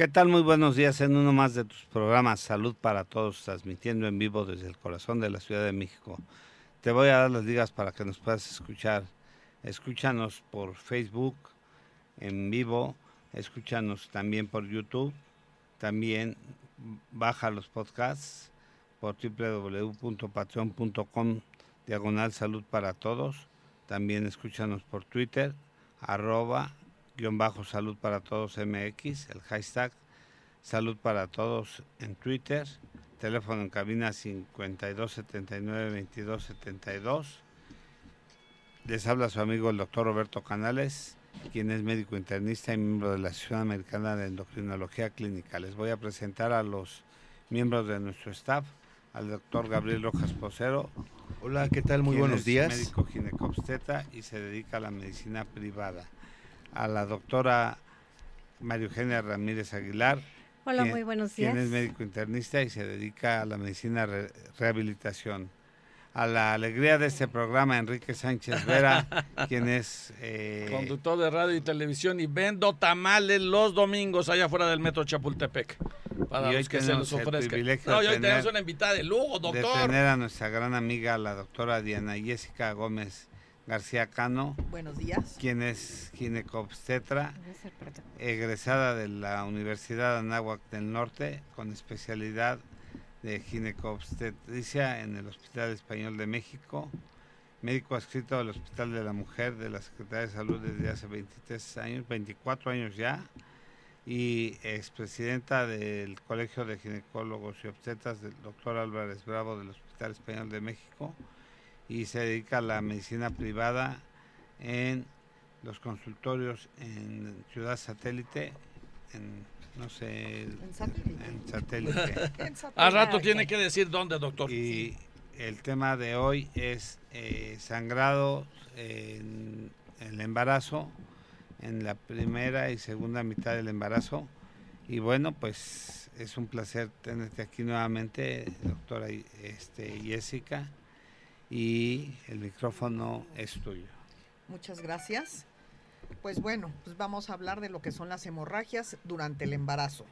¿Qué tal? Muy buenos días en uno más de tus programas Salud para Todos, transmitiendo en vivo desde el corazón de la Ciudad de México. Te voy a dar las ligas para que nos puedas escuchar. Escúchanos por Facebook en vivo, escúchanos también por YouTube, también baja los podcasts por www.patreon.com diagonal salud para todos. También escúchanos por Twitter, arroba guion bajo salud para todos MX, el hashtag salud para todos en Twitter, teléfono en cabina 5279 2272. Les habla su amigo el doctor Roberto Canales, quien es médico internista y miembro de la Asociación Americana de Endocrinología Clínica. Les voy a presentar a los miembros de nuestro staff, al doctor Gabriel Rojas Posero. Hola, ¿qué tal? Muy buenos días. médico ginecobstetra y se dedica a la medicina privada a la doctora María Eugenia Ramírez Aguilar. Hola, muy buenos días. Quien es médico internista y se dedica a la medicina rehabilitación. A la alegría de este programa, Enrique Sánchez Vera, quien es... Eh, Conductor de radio y televisión y vendo tamales los domingos allá afuera del metro Chapultepec. Para los que se los ofrezcan. No, y hoy tenemos una invitada de lujo, doctor. De tener a nuestra gran amiga, la doctora Diana Jessica Gómez García Cano. Buenos días. Quien es ginecobstetra, egresada de la Universidad Anáhuac del Norte, con especialidad de ginecobstetricia en el Hospital Español de México, médico adscrito al Hospital de la Mujer de la Secretaría de Salud desde hace 23 años, 24 años ya, y expresidenta del Colegio de Ginecólogos y Obstetras del doctor Álvarez Bravo del Hospital Español de México y se dedica a la medicina privada en los consultorios en Ciudad Satélite, en no sé, en satélite. A rato tiene que decir dónde, doctor. Y el tema de hoy es eh, sangrado en el embarazo, en la primera y segunda mitad del embarazo. Y bueno, pues es un placer tenerte aquí nuevamente, doctora este, Jessica y el micrófono es tuyo. Muchas gracias. Pues bueno, pues vamos a hablar de lo que son las hemorragias durante el embarazo.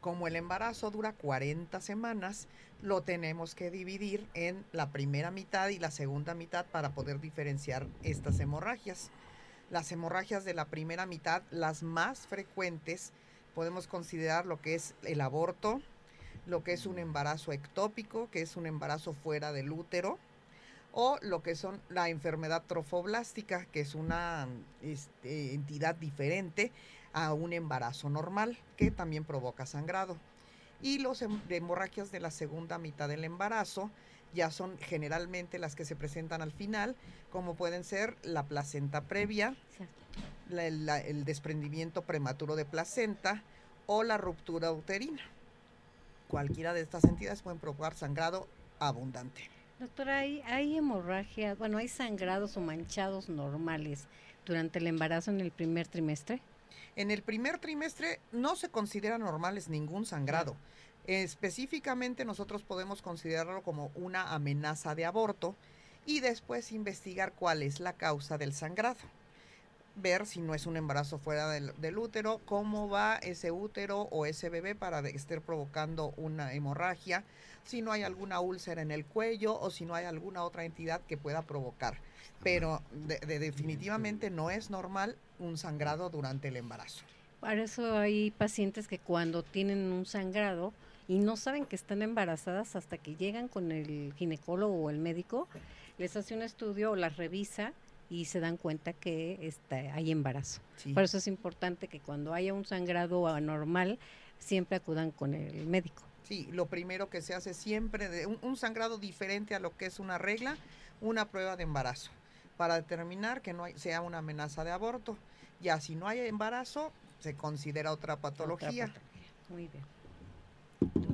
Como el embarazo dura 40 semanas, lo tenemos que dividir en la primera mitad y la segunda mitad para poder diferenciar estas hemorragias. Las hemorragias de la primera mitad, las más frecuentes, podemos considerar lo que es el aborto, lo que es un embarazo ectópico, que es un embarazo fuera del útero, o lo que son la enfermedad trofoblástica, que es una este, entidad diferente a un embarazo normal, que también provoca sangrado. Y los hemorragias de la segunda mitad del embarazo ya son generalmente las que se presentan al final, como pueden ser la placenta previa, el desprendimiento prematuro de placenta o la ruptura uterina. Cualquiera de estas entidades pueden provocar sangrado abundante. Doctora, ¿hay, ¿hay hemorragia, bueno, hay sangrados o manchados normales durante el embarazo en el primer trimestre? En el primer trimestre no se considera normales ningún sangrado. Específicamente nosotros podemos considerarlo como una amenaza de aborto y después investigar cuál es la causa del sangrado ver si no es un embarazo fuera del, útero, cómo va ese útero o ese bebé para estar provocando una hemorragia, si no hay alguna úlcera en el cuello o si no hay alguna otra entidad que pueda provocar. Pero definitivamente no es normal un sangrado durante el embarazo. Para eso hay pacientes que cuando tienen un sangrado y no saben que están embarazadas hasta que llegan con el ginecólogo o el médico, les hace un estudio o las revisa y se dan cuenta que está, hay embarazo. Por eso es importante que cuando haya un sangrado anormal, siempre acudan con el médico. Sí, lo primero que se hace siempre, de un, sangrado diferente a lo que es una regla, una prueba de embarazo, para determinar que no sea una amenaza de aborto. Ya si no hay embarazo, se considera otra patología. Muy bien.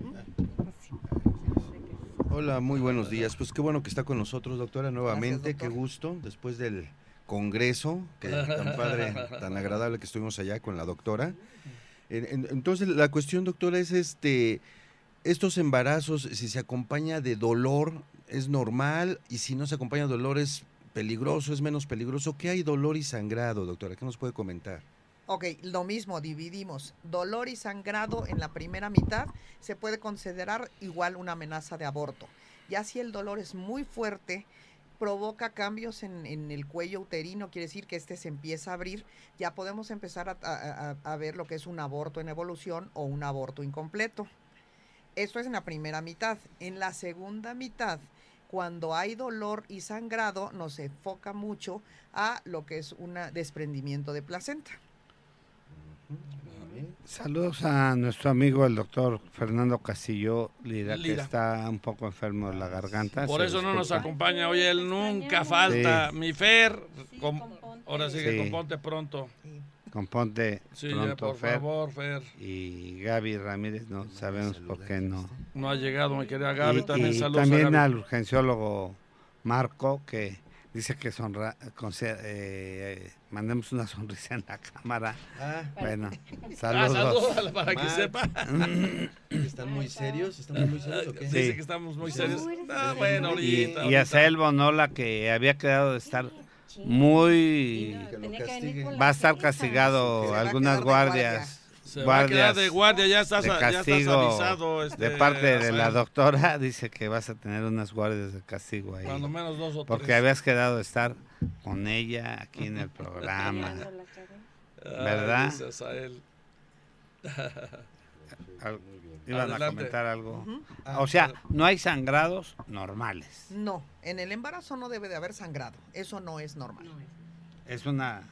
Hola, muy buenos días. Pues qué bueno que está con nosotros, doctora, nuevamente. Qué gusto, después del congreso, que tan padre, tan agradable que estuvimos allá con la doctora. Entonces, la cuestión, doctora, es este, estos embarazos, si se acompaña de dolor, ¿es normal? Y si no se acompaña de dolor, ¿es peligroso, es menos peligroso? ¿Qué hay dolor y sangrado, doctora? ¿Qué nos puede comentar? Ok, lo mismo, dividimos. Dolor y sangrado en la primera mitad se puede considerar igual una amenaza de aborto. Ya si el dolor es muy fuerte, provoca cambios en, el cuello uterino, quiere decir que este se empieza a abrir, ya podemos empezar a, a, ver lo que es un aborto en evolución o un aborto incompleto. Esto es en la primera mitad. En la segunda mitad, cuando hay dolor y sangrado, nos enfoca mucho a lo que es un desprendimiento de placenta. Saludos a nuestro amigo el doctor Fernando Castillo Lira, que está un poco enfermo de la garganta. Por eso no nos acompaña. Hoy, él nunca falta. Mi Fer, ahora sí que componte pronto. Componte pronto, por favor, Fer. Y Gaby Ramírez, no sabemos por qué no. No ha llegado, mi querida Gaby, también saludos También al urgenciólogo Marco, que dice que sonra, eh, mandemos una sonrisa en la cámara. Ah, bueno, ah, saludos. para que sepa. ¿Están muy serios? ¿Están muy serios o qué? Dice que estamos muy serios. Ah, bueno, ahorita. Y, y a Sael Bonola, que había quedado de estar muy... Va a estar castigado algunas guardias se va a quedar de guardia, ya estás, de castigo, avisado. Este, de parte de la doctora, dice que vas a tener unas guardias de castigo ahí. Cuando menos dos o Porque habías quedado de estar con ella aquí en el programa. ¿Verdad? Iban a comentar algo. o sea, no hay sangrados normales. No, en el embarazo no debe de haber sangrado. Eso no es normal. Es una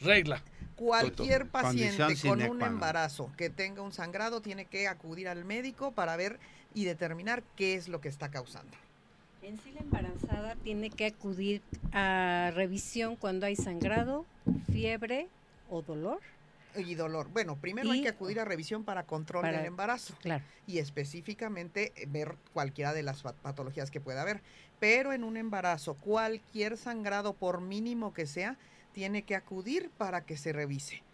regla. Cualquier paciente con un embarazo que tenga un sangrado tiene que acudir al médico para ver y determinar qué es lo que está causando. En sí la embarazada tiene que acudir a revisión cuando hay sangrado, fiebre o dolor. Y dolor. Bueno, primero hay que acudir a revisión para control del embarazo. Claro. Y específicamente ver cualquiera de las patologías que pueda haber. Pero en un embarazo, cualquier sangrado, por mínimo que sea, tiene que acudir para que se revise.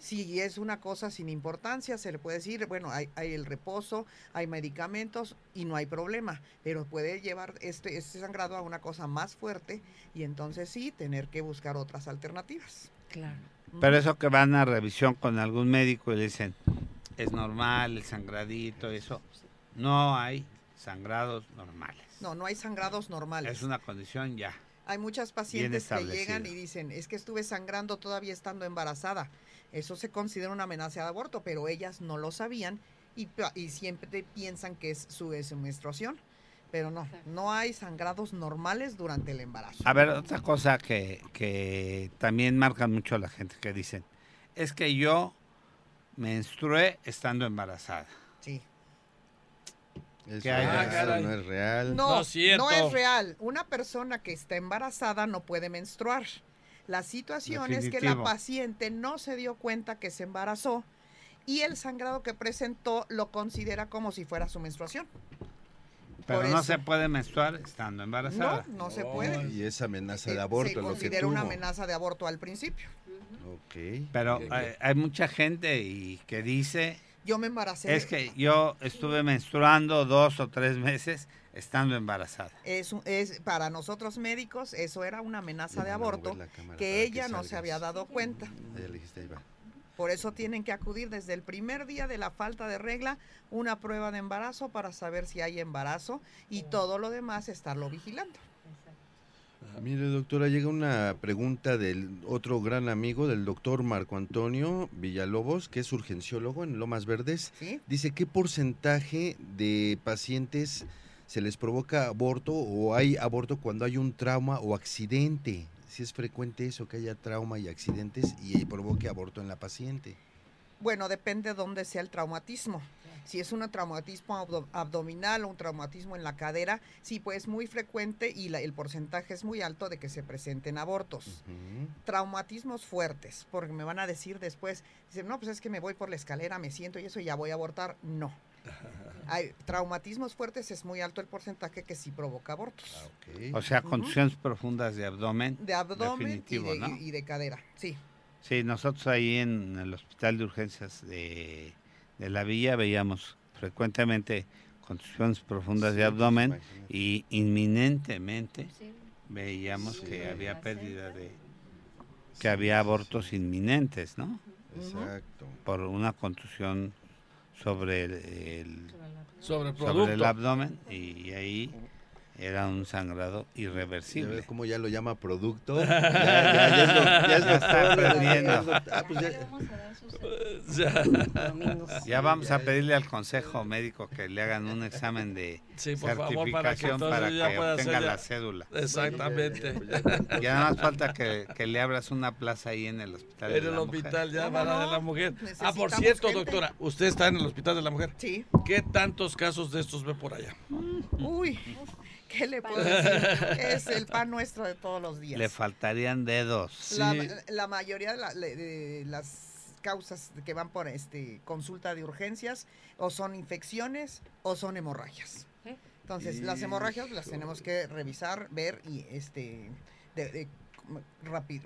Si es una cosa sin importancia, se le puede decir, bueno, hay, el reposo, hay medicamentos y no hay problema, pero puede llevar este, este sangrado a una cosa más fuerte y entonces sí, tener que buscar otras alternativas. Claro. Pero eso que van a revisión con algún médico y le dicen, es normal el sangradito, eso, no hay sangrados normales. No, no hay sangrados normales. Es una condición ya. Hay muchas pacientes que llegan y dicen, es que estuve sangrando todavía estando embarazada. Eso se considera una amenaza de aborto, pero ellas no lo sabían y, siempre piensan que es su, menstruación. Pero no, no hay sangrados normales durante el embarazo. A ver, otra cosa que, que también marca mucho a la gente que dicen, es que yo menstrué estando embarazada. Sí. Eso ah, no es real. No, no, es real. Una persona que está embarazada no puede menstruar. La situación es que la paciente no se dio cuenta que se embarazó y el sangrado que presentó lo considera como si fuera su menstruación. Pero no se puede menstruar estando embarazada. No, no se puede. Y es amenaza de aborto. Se considera una amenaza de aborto al principio. Ok. Pero Hay, hay, mucha gente y que dice yo me embaracé. Es que yo estuve menstruando dos o tres meses estando embarazada. Es, es para nosotros médicos eso era una amenaza de aborto que ella no se había dado cuenta. Por eso tienen que acudir desde el primer día de la falta de regla una prueba de embarazo para saber si hay embarazo y todo lo demás estarlo vigilando. Mire, doctora, llega una pregunta del otro gran amigo, del doctor Marco Antonio Villalobos, que es urgenciólogo en Lomas Verdes. Dice, ¿qué porcentaje de pacientes se les provoca aborto o hay aborto cuando hay un trauma o accidente? Si es frecuente eso, que haya trauma y accidentes y provoque aborto en la paciente. Bueno, depende de dónde sea el traumatismo. Si es un traumatismo abdominal o un traumatismo en la cadera, sí, pues es muy frecuente y el porcentaje es muy alto de que se presenten abortos. Traumatismos fuertes, porque me van a decir después, dicen, no, pues es que me voy por la escalera, me siento y eso ya voy a abortar. No. Hay traumatismos fuertes es muy alto el porcentaje que sí provoca abortos. Ah, o sea, condiciones profundas de abdomen. De abdomen y de cadera, sí. Sí, nosotros ahí en el Hospital de Urgencias de, la Villa veíamos frecuentemente contusiones profundas de abdomen y inminentemente veíamos que había pérdida de, que había abortos inminentes, ¿no? Exacto. Por una contusión sobre el, sobre, el sobre el abdomen y ahí era un sangrado irreversible. ¿Cómo ya lo llama producto? ya, ya, ya, ya, está aprendiendo. Ah, pues ya. vamos a pedirle al consejo médico que le hagan un examen de certificación para que, obtenga la cédula. Exactamente. Ya nada más falta que, le abras una plaza ahí en el hospital. En el hospital ya para de la mujer. Ah, por cierto, doctora, usted está en el hospital de la mujer. Sí. ¿Qué tantos casos de estos ve por allá? Uy. ¿Qué le puedo decir? es el pan nuestro de todos los días. Le faltarían dedos. La, mayoría de, las causas que van por este consulta de urgencias o son infecciones o son hemorragias. Entonces, las hemorragias las tenemos que revisar, ver y este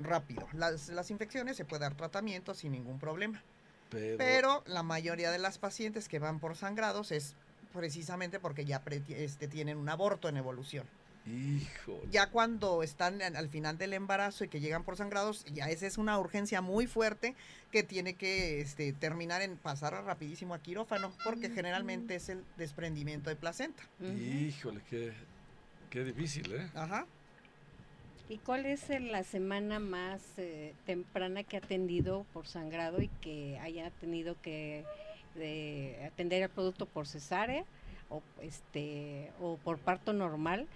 rápido. Las, las, infecciones se puede dar tratamiento sin ningún problema. Pero la mayoría de las pacientes que van por sangrados es precisamente porque ya este, tienen un aborto en evolución. Hijo. Ya cuando están al final del embarazo y que llegan por sangrados, ya esa es una urgencia muy fuerte que tiene que este, terminar en pasar rapidísimo a quirófano, porque generalmente es el desprendimiento de placenta. Híjole, qué, qué difícil, ¿eh? Ajá. ¿Y cuál es la semana más eh, temprana que ha atendido por sangrado y que haya tenido que de atender el producto por cesárea o este o por parto normal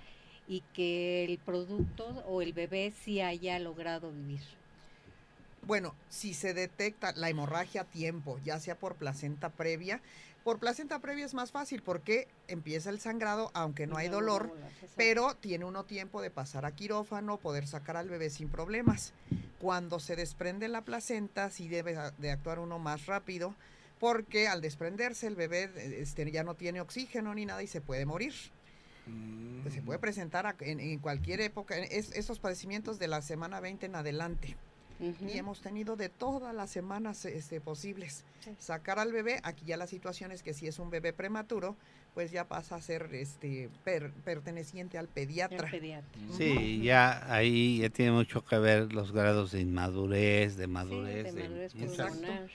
y que el producto o el bebé sí haya logrado vivir. Bueno, si se detecta la hemorragia a tiempo, ya sea por placenta previa, por placenta previa es más fácil porque empieza el sangrado aunque no hay dolor, pero tiene uno tiempo de pasar a quirófano, poder sacar al bebé sin problemas. Cuando se desprende la placenta, sí debe de actuar uno más rápido porque al desprenderse el bebé este, ya no tiene oxígeno ni nada y se puede morir. se puede mm. presentar en, cualquier época, esos padecimientos de la semana 20 en adelante. Y hemos tenido de todas las semanas este, posibles. Sacar al bebé, aquí ya la situación es que si es un bebé prematuro, pues ya pasa a ser este perteneciente al pediatra. Sí, ya ahí ya tiene mucho que ver los grados de inmadurez, de madurez, de,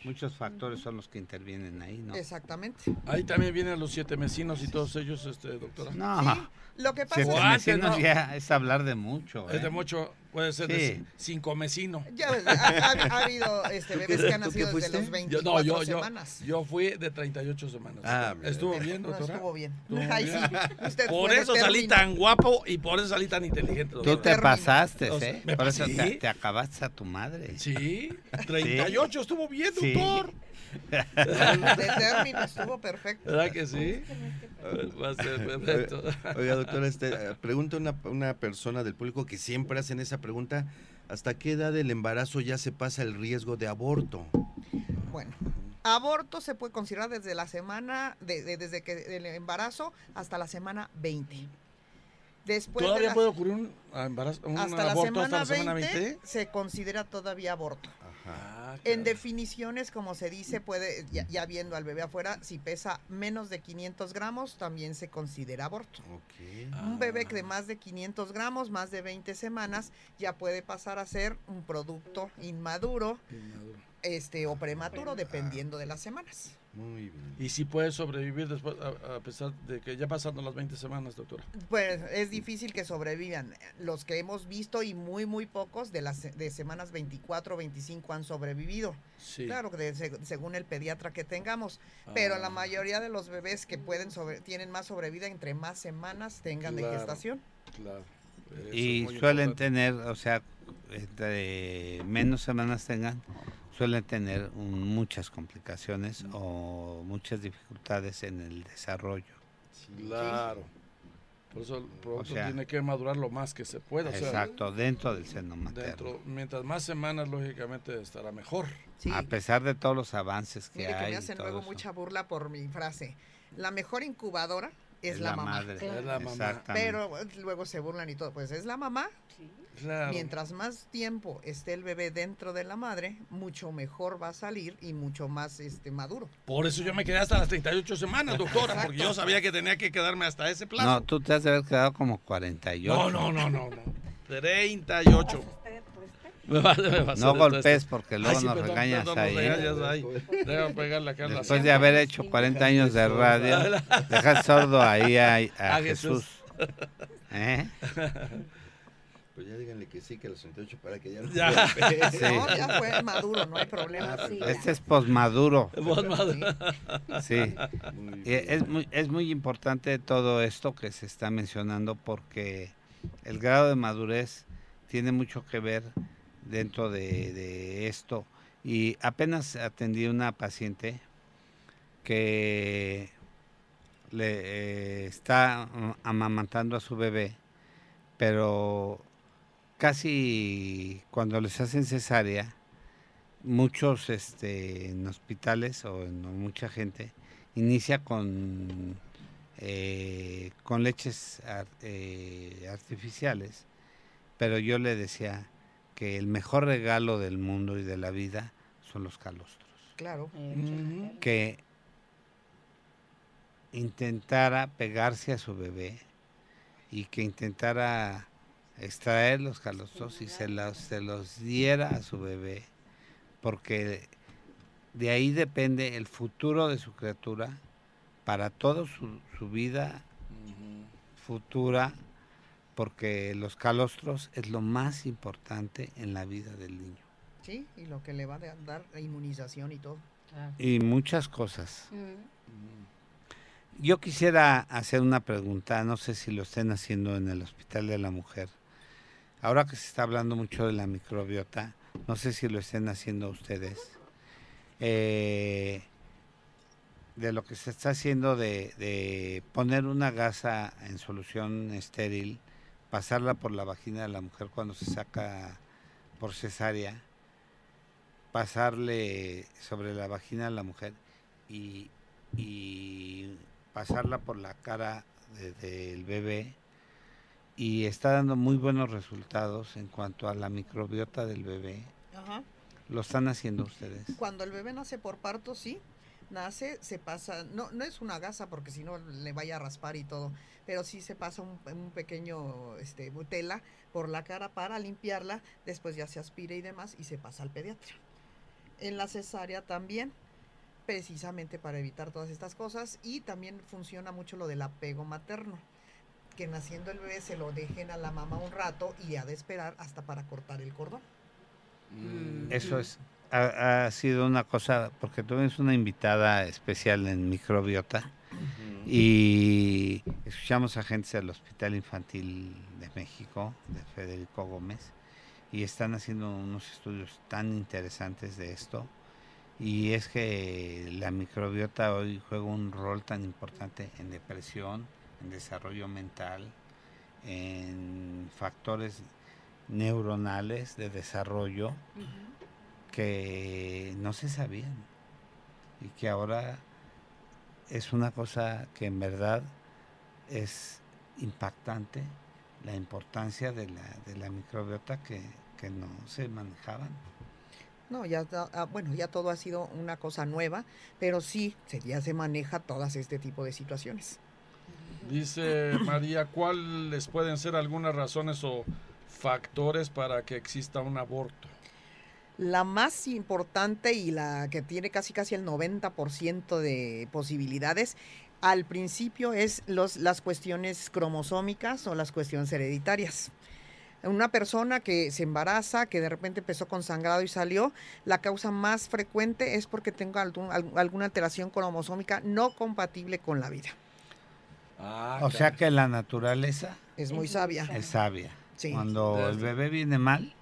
muchos factores son los que intervienen ahí, ¿no? Exactamente. Ahí también vienen los siete mesinos y todos ellos, este, doctora. No, lo que pasa es que ya es hablar de mucho. Es de ¿eh? mucho, puede ser de cinco mesinos. Ya, ha, habido este, bebés que han nacido desde los 24 yo, no, yo, semanas. Yo, fui de 38 semanas. Ah, ¿Estuvo bien, doctora? estuvo bien. por eso salí tan guapo y por eso salí tan inteligente. Tú te pasaste, ¿eh? por eso te, acabaste a tu madre. Sí, 38 estuvo bien, doctor. De término estuvo perfecto. ¿Verdad que sí? Va a ser perfecto. Oiga, doctor, este, pregunta una, una persona del público que siempre hacen esa pregunta. ¿Hasta qué edad del embarazo ya se pasa el riesgo de aborto? Bueno, aborto se puede considerar desde la semana, de, desde que el embarazo hasta la semana 20. Después ¿Todavía puede ocurrir un, embarazo, hasta aborto la hasta la semana 20, Se considera todavía aborto. Ah, en definiciones, como se dice, puede, ya, viendo al bebé afuera, si pesa menos de 500 gramos, también se considera aborto. Un bebé de ah. más de 500 gramos, más de 20 semanas, ya puede pasar a ser un producto inmaduro, este o prematuro, dependiendo de las semanas. Muy bien. ¿Y si puede sobrevivir después, a, pesar de que ya pasando las 20 semanas, doctora? Pues es difícil que sobrevivan. Los que hemos visto y muy, muy pocos de las de semanas 24 o 25 han sobrevivido. Sí. Claro, que según el pediatra que tengamos. Pero la ah. mayoría de los bebés que pueden sobre, tienen más sobrevida entre más semanas tengan de gestación. Claro. y suelen tener, o sea, entre menos semanas tengan, suelen tener muchas complicaciones o muchas dificultades en el desarrollo. Claro. Por eso el producto tiene que madurar lo más que se pueda. Exacto, dentro del seno materno. mientras más semanas, lógicamente, estará mejor. A pesar de todos los avances que hay. Que me hacen luego mucha burla por mi frase. La mejor incubadora es, la, mamá. Es la mamá. Pero luego se burlan y todo. Pues es la mamá Mientras más tiempo esté el bebé dentro de la madre, mucho mejor va a salir y mucho más este maduro. Por eso yo me quedé hasta las 38 semanas, doctora, porque yo sabía que tenía que quedarme hasta ese plazo. No, tú te has de haber quedado como 48. No, no, no, no, no. 38. no golpes porque luego nos regañas ahí. Después de haber hecho 40 años de radio, dejas sordo ahí a, Jesús. ¿Eh? Pues ya díganle que sí, que los 68 para que ya no. Ya, sí. no, ya fue maduro, no hay problema. Ah, este es posmaduro. Sí. es, muy, es muy importante todo esto que se está mencionando porque el grado de madurez tiene mucho que ver dentro de, esto. Y apenas atendí una paciente que le eh, está amamantando a su bebé, pero casi cuando les hacen cesárea, muchos este, en hospitales o en mucha gente inicia con, eh, con leches eh, artificiales, pero yo le decía que el mejor regalo del mundo y de la vida son los calostros. Claro. Que intentara pegarse a su bebé y que intentara extraer los calostros y se los, se los diera a su bebé, porque de ahí depende el futuro de su criatura para toda su, su vida futura, porque los calostros es lo más importante en la vida del niño. Sí, y lo que le va a dar la inmunización y todo. Y muchas cosas. Yo quisiera hacer una pregunta, no sé si lo estén haciendo en el Hospital de la Mujer ahora que se está hablando mucho de la microbiota, no sé si lo estén haciendo ustedes, eh, de lo que se está haciendo de, poner una gasa en solución estéril, pasarla por la vagina de la mujer cuando se saca por cesárea, pasarle sobre la vagina de la mujer y, pasarla por la cara del bebé y está dando muy buenos resultados en cuanto a la microbiota del bebé. Ajá. ¿Lo están haciendo ustedes? Cuando el bebé nace por parto, sí. Nace, se pasa, no, no es una gasa porque si no le vaya a raspar y todo, pero sí se pasa un, un pequeño este, tela por la cara para limpiarla, después ya se aspira y demás y se pasa al pediatra. En la cesárea también, precisamente para evitar todas estas cosas y también funciona mucho lo del apego materno que naciendo el bebé se lo dejen a la mamá un rato y ha de esperar hasta para cortar el cordón. Mm. Eso es, ha, sido una cosa, porque tú eres una invitada especial en microbiota y escuchamos a gente del Hospital Infantil de México, de Federico Gómez, y están haciendo unos estudios tan interesantes de esto. Y es que la microbiota hoy juega un rol tan importante en depresión, en desarrollo mental, en factores neuronales de desarrollo que no se sabían y que ahora es una cosa que en verdad es impactante la importancia de la, de la microbiota que, que no se manejaban. No, ya, ah, bueno, ya todo ha sido una cosa nueva, pero sí, ya se maneja todas este tipo de situaciones. Dice María, ¿cuáles pueden ser algunas razones o factores para que exista un aborto? La más importante y la que tiene casi casi el 90% de posibilidades al principio es los, las cuestiones cromosómicas o las cuestiones hereditarias. Una persona que se embaraza, que de repente empezó con sangrado y salió, la causa más frecuente es porque tenga alguna alteración cromosómica no compatible con la vida. Ah, o sea que la naturaleza es muy sabia. Es sabia. Cuando el bebé viene mal,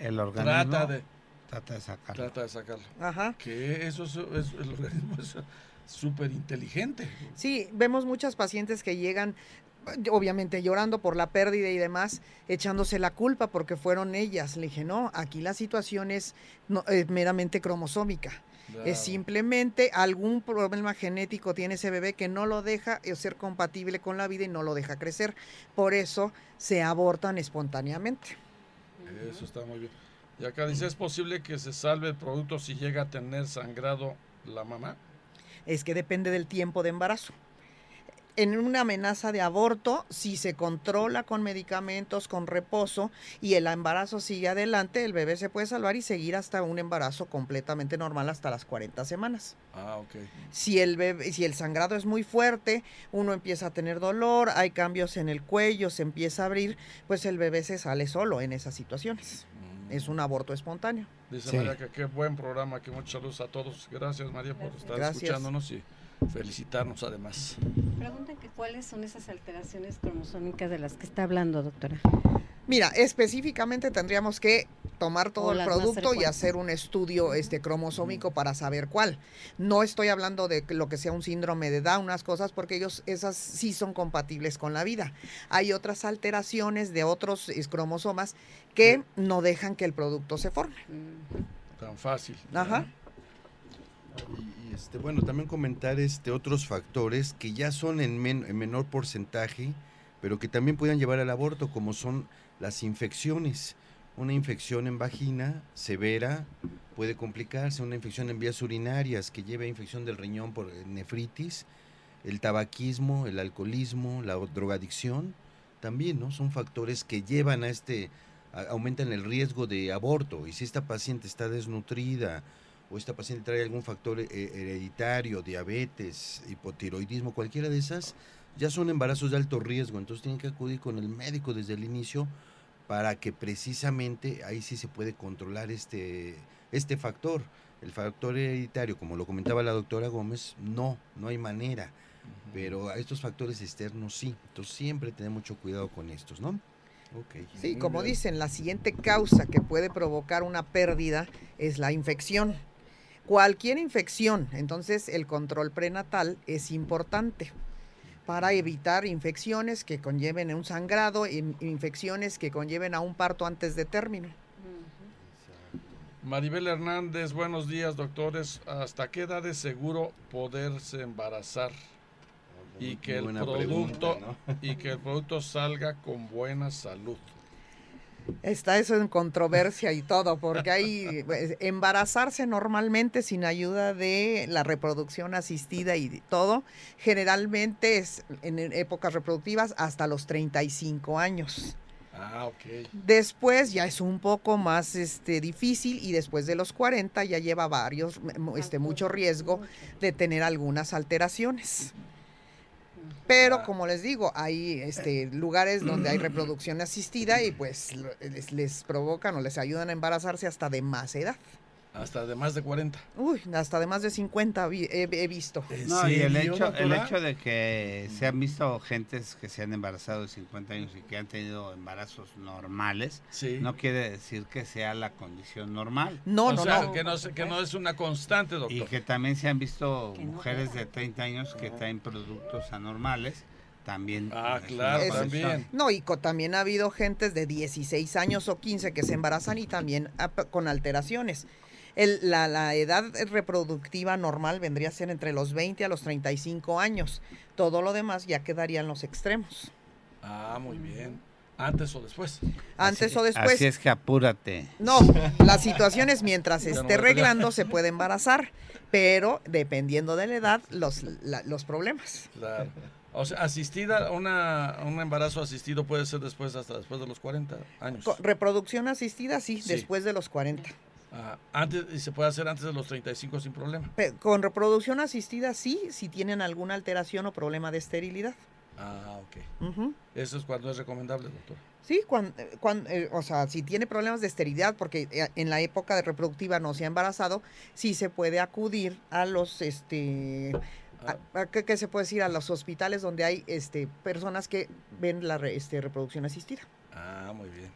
el organismo trata de, trata de sacarlo. Trata de sacarlo. Ajá. Que eso es, el organismo es súper inteligente. Sí, vemos muchas pacientes que llegan obviamente llorando por la pérdida y demás, echándose la culpa porque fueron ellas. Le dije, no, aquí la situación es meramente cromosómica. Es simplemente algún problema genético tiene ese bebé que no lo deja eh, ser compatible con la vida y no lo deja crecer. Por eso se abortan espontáneamente. Eso está muy bien. Y acá dice, ¿es posible que se salve el producto si llega a tener sangrado la mamá? Es que depende del tiempo de embarazo. En una amenaza de aborto, si se controla con medicamentos, con reposo y el embarazo sigue adelante, el bebé se puede salvar y seguir hasta un embarazo completamente normal hasta las 40 semanas. Ah, ok. Si el, bebé, si el sangrado es muy fuerte, uno empieza a tener dolor, hay cambios en el cuello, se empieza a abrir, pues el bebé se sale solo en esas situaciones. Mm. Es un aborto espontáneo. Dice María que qué buen programa, que muchas saludos a todos. Gracias María por estar escuchándonos y felicitarnos además. Preguntan que cuáles son esas alteraciones cromosómicas de las que está hablando, doctora. Mira, específicamente tendríamos que tomar todo el producto y hacer un estudio este cromosómico para saber cuál. No estoy hablando de lo que sea un síndrome de Down, unas cosas, porque ellos esas sí son compatibles con la vida. Hay otras alteraciones de otros cromosomas que no dejan que el producto se forme. Tan fácil. Ajá. Y, este, bueno, también comentar este otros factores que ya son en, en menor porcentaje, pero que también pueden llevar al aborto, como son las infecciones. Una infección en vagina severa puede complicarse, una infección en vías urinarias que lleve a infección del riñón por nefritis, el tabaquismo, el alcoholismo, la drogadicción, también ¿no? son factores que llevan a este, aumentan el riesgo de aborto. Y si esta paciente está desnutrida, o esta paciente trae algún factor eh, hereditario, diabetes, hipotiroidismo, cualquiera de esas, ya son embarazos de alto riesgo, entonces tienen que acudir con el médico desde el inicio para que precisamente ahí sí se puede controlar este, este factor. El factor hereditario, como lo comentaba la doctora Gómez, no, no hay manera, pero a estos factores externos sí, entonces siempre tener mucho cuidado con estos, ¿no? Okay. Sí, como dicen, la siguiente causa que puede provocar una pérdida es la infección cualquier infección. Entonces el control prenatal es importante para evitar infecciones que conlleven un sangrado, infecciones que conlleven a un parto antes de término. Maribel Hernández, buenos días doctores. ¿Hasta qué edad es seguro poderse embarazar? Y que, el producto, y que el producto salga con buena salud. Está eso en controversia y todo, porque hay pues, embarazarse normalmente sin ayuda de la reproducción asistida y todo, generalmente es en épocas reproductivas hasta los 35 años. Ah, ok. Después ya es un poco más este, difícil y después de los 40 ya lleva varios, este, mucho riesgo de tener algunas alteraciones. Pero como les digo, hay este, lugares donde hay reproducción asistida y pues les, les provocan o les ayudan a embarazarse hasta de más edad. Hasta de más de 40. Uy, hasta de más de 50 he, visto. No, y el hecho, el hecho de que se han visto gentes que se han embarazado de 50 años y que han tenido embarazos normales, no quiere decir que sea la condición normal. No, no, no. Que no, que no es una constante, doctor. Y que también se han visto mujeres de 30 años que traen productos anormales también. Ah, claro, también. No, y también ha habido gentes de 16 años o 15 que se embarazan y también con alteraciones la, edad reproductiva normal vendría a ser entre los 20 a los 35 años. Todo lo demás ya quedaría en los extremos. Ah, muy bien. ¿Antes o después? Antes o después. Así es que apúrate. No, la situación es mientras esté arreglando se puede embarazar, pero dependiendo de la edad, los, los problemas. Claro. O sea, asistida, una, un embarazo asistido puede ser después, hasta después de los 40 años. reproducción asistida, sí, después de los 40. Ah, antes, y se puede hacer antes de los 35 sin problema. con reproducción asistida sí, si tienen alguna alteración o problema de esterilidad. Ah, ok. Eso es cuando es recomendable, doctor. Sí, cuando, cuando eh, o sea, si tiene problemas de esterilidad, porque eh, en la época de reproductiva no se ha embarazado, sí se puede acudir a los, este, ah. ¿qué, se puede decir? A los hospitales donde hay, este, personas que ven la este, reproducción asistida. Ah, muy bien.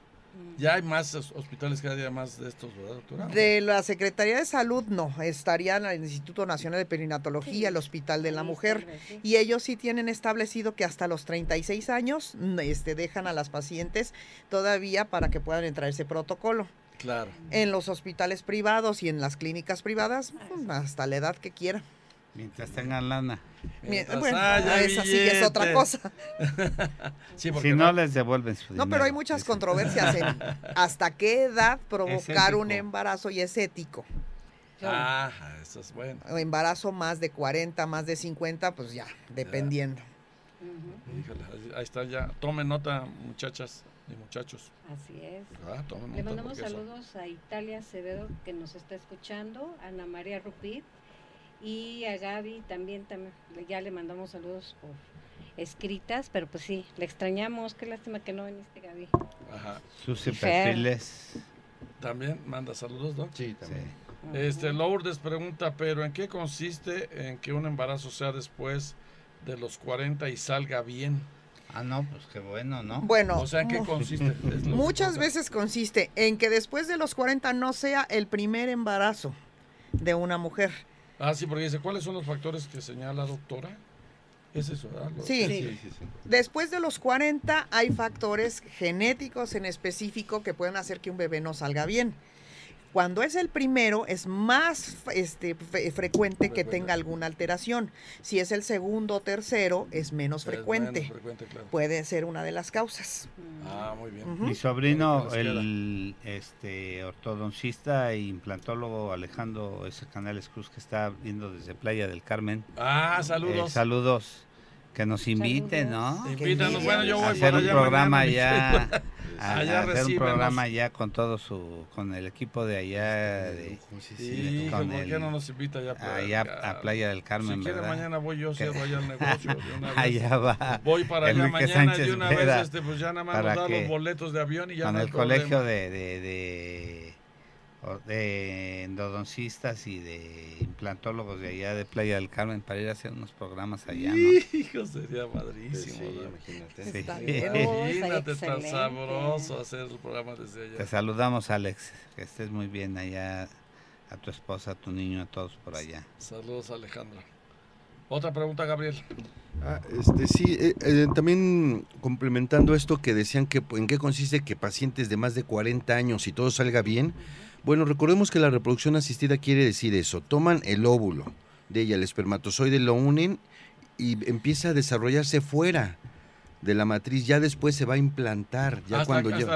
Ya hay más hospitales cada día más de estos, ¿verdad, doctora? De la Secretaría de Salud no, estarían el Instituto Nacional de Perinatología, el Hospital de la Mujer, y ellos sí tienen establecido que hasta los 36 años este, dejan a las pacientes todavía para que puedan entrar ese protocolo. Claro. En los hospitales privados y en las clínicas privadas, hasta la edad que quieran. Mientras tengan lana. bueno, esa sí es otra cosa. si no, les devuelven su No, pero hay muchas controversias en hasta qué edad provocar un embarazo y es ético. Ah, eso es bueno. embarazo más de 40, más de 50, pues ya, dependiendo. ahí está ya. Tomen nota, muchachas y muchachos. Así es. Ah, le mandamos saludos a Italia Acevedo que nos está escuchando, Ana María Rupit y a Gaby también, también ya le mandamos saludos por escritas, pero pues sí, le extrañamos, qué lástima que no viniste Gaby. Ajá. Sus perfiles. También manda saludos, ¿no? Sí, también. Este, Lourdes pregunta, pero ¿en qué consiste en que un embarazo sea después de los 40 y salga bien? Ah, no, pues qué bueno, ¿no? Bueno. O sea, ¿en qué consiste? Muchas veces consiste en que después de los 40 no sea el primer embarazo de una mujer. Ah, sí, porque dice, ¿cuáles son los factores que señala la doctora? Es eso, ¿verdad? Sí. Sí, sí, sí. Después de los 40 hay factores genéticos en específico que pueden hacer que un bebé no salga bien. Cuando es el primero, es más este, frecuente que tenga alguna alteración. Si es el segundo o tercero, es menos frecuente. Puede ser una de las causas. Ah, muy bien. Mi sobrino, el este, ortodoncista e implantólogo Alejandro S. Canales Cruz, que está viendo desde Playa del Carmen. Ah, saludos. Eh, saludos que nos inviten, ¿no? Invítanos, bueno, yo voy a hacer un programa ya a, hacer un programa ya con todo su con el equipo de allá de, sí, con ¿por qué no nos invita ya allá a Playa del Carmen si quiere mañana voy yo cierro allá el negocio de una vez. allá va voy para allá mañana de una vez este pues ya nada más nos da los boletos de avión y ya con el colegio de, de, de de endodoncistas y de implantólogos de allá de Playa del Carmen para ir a hacer unos programas allá, ¿no? Hijo, sería padrísimo. Sí, imagínate. Imagínate tan sabroso hacer el programa desde allá. Te saludamos, Alex. Que estés muy bien allá, a tu esposa, a tu niño, a todos por allá. Saludos, Alejandro. Otra pregunta, Gabriel. Ah, este, sí, eh, eh, también complementando esto que decían que en qué consiste que pacientes de más de 40 años y todo salga bien. Bueno, recordemos que la reproducción asistida quiere decir eso. Toman el óvulo de ella, el espermatozoide, lo unen y empieza a desarrollarse fuera de la matriz. Ya después se va a implantar. Ya cuando ya,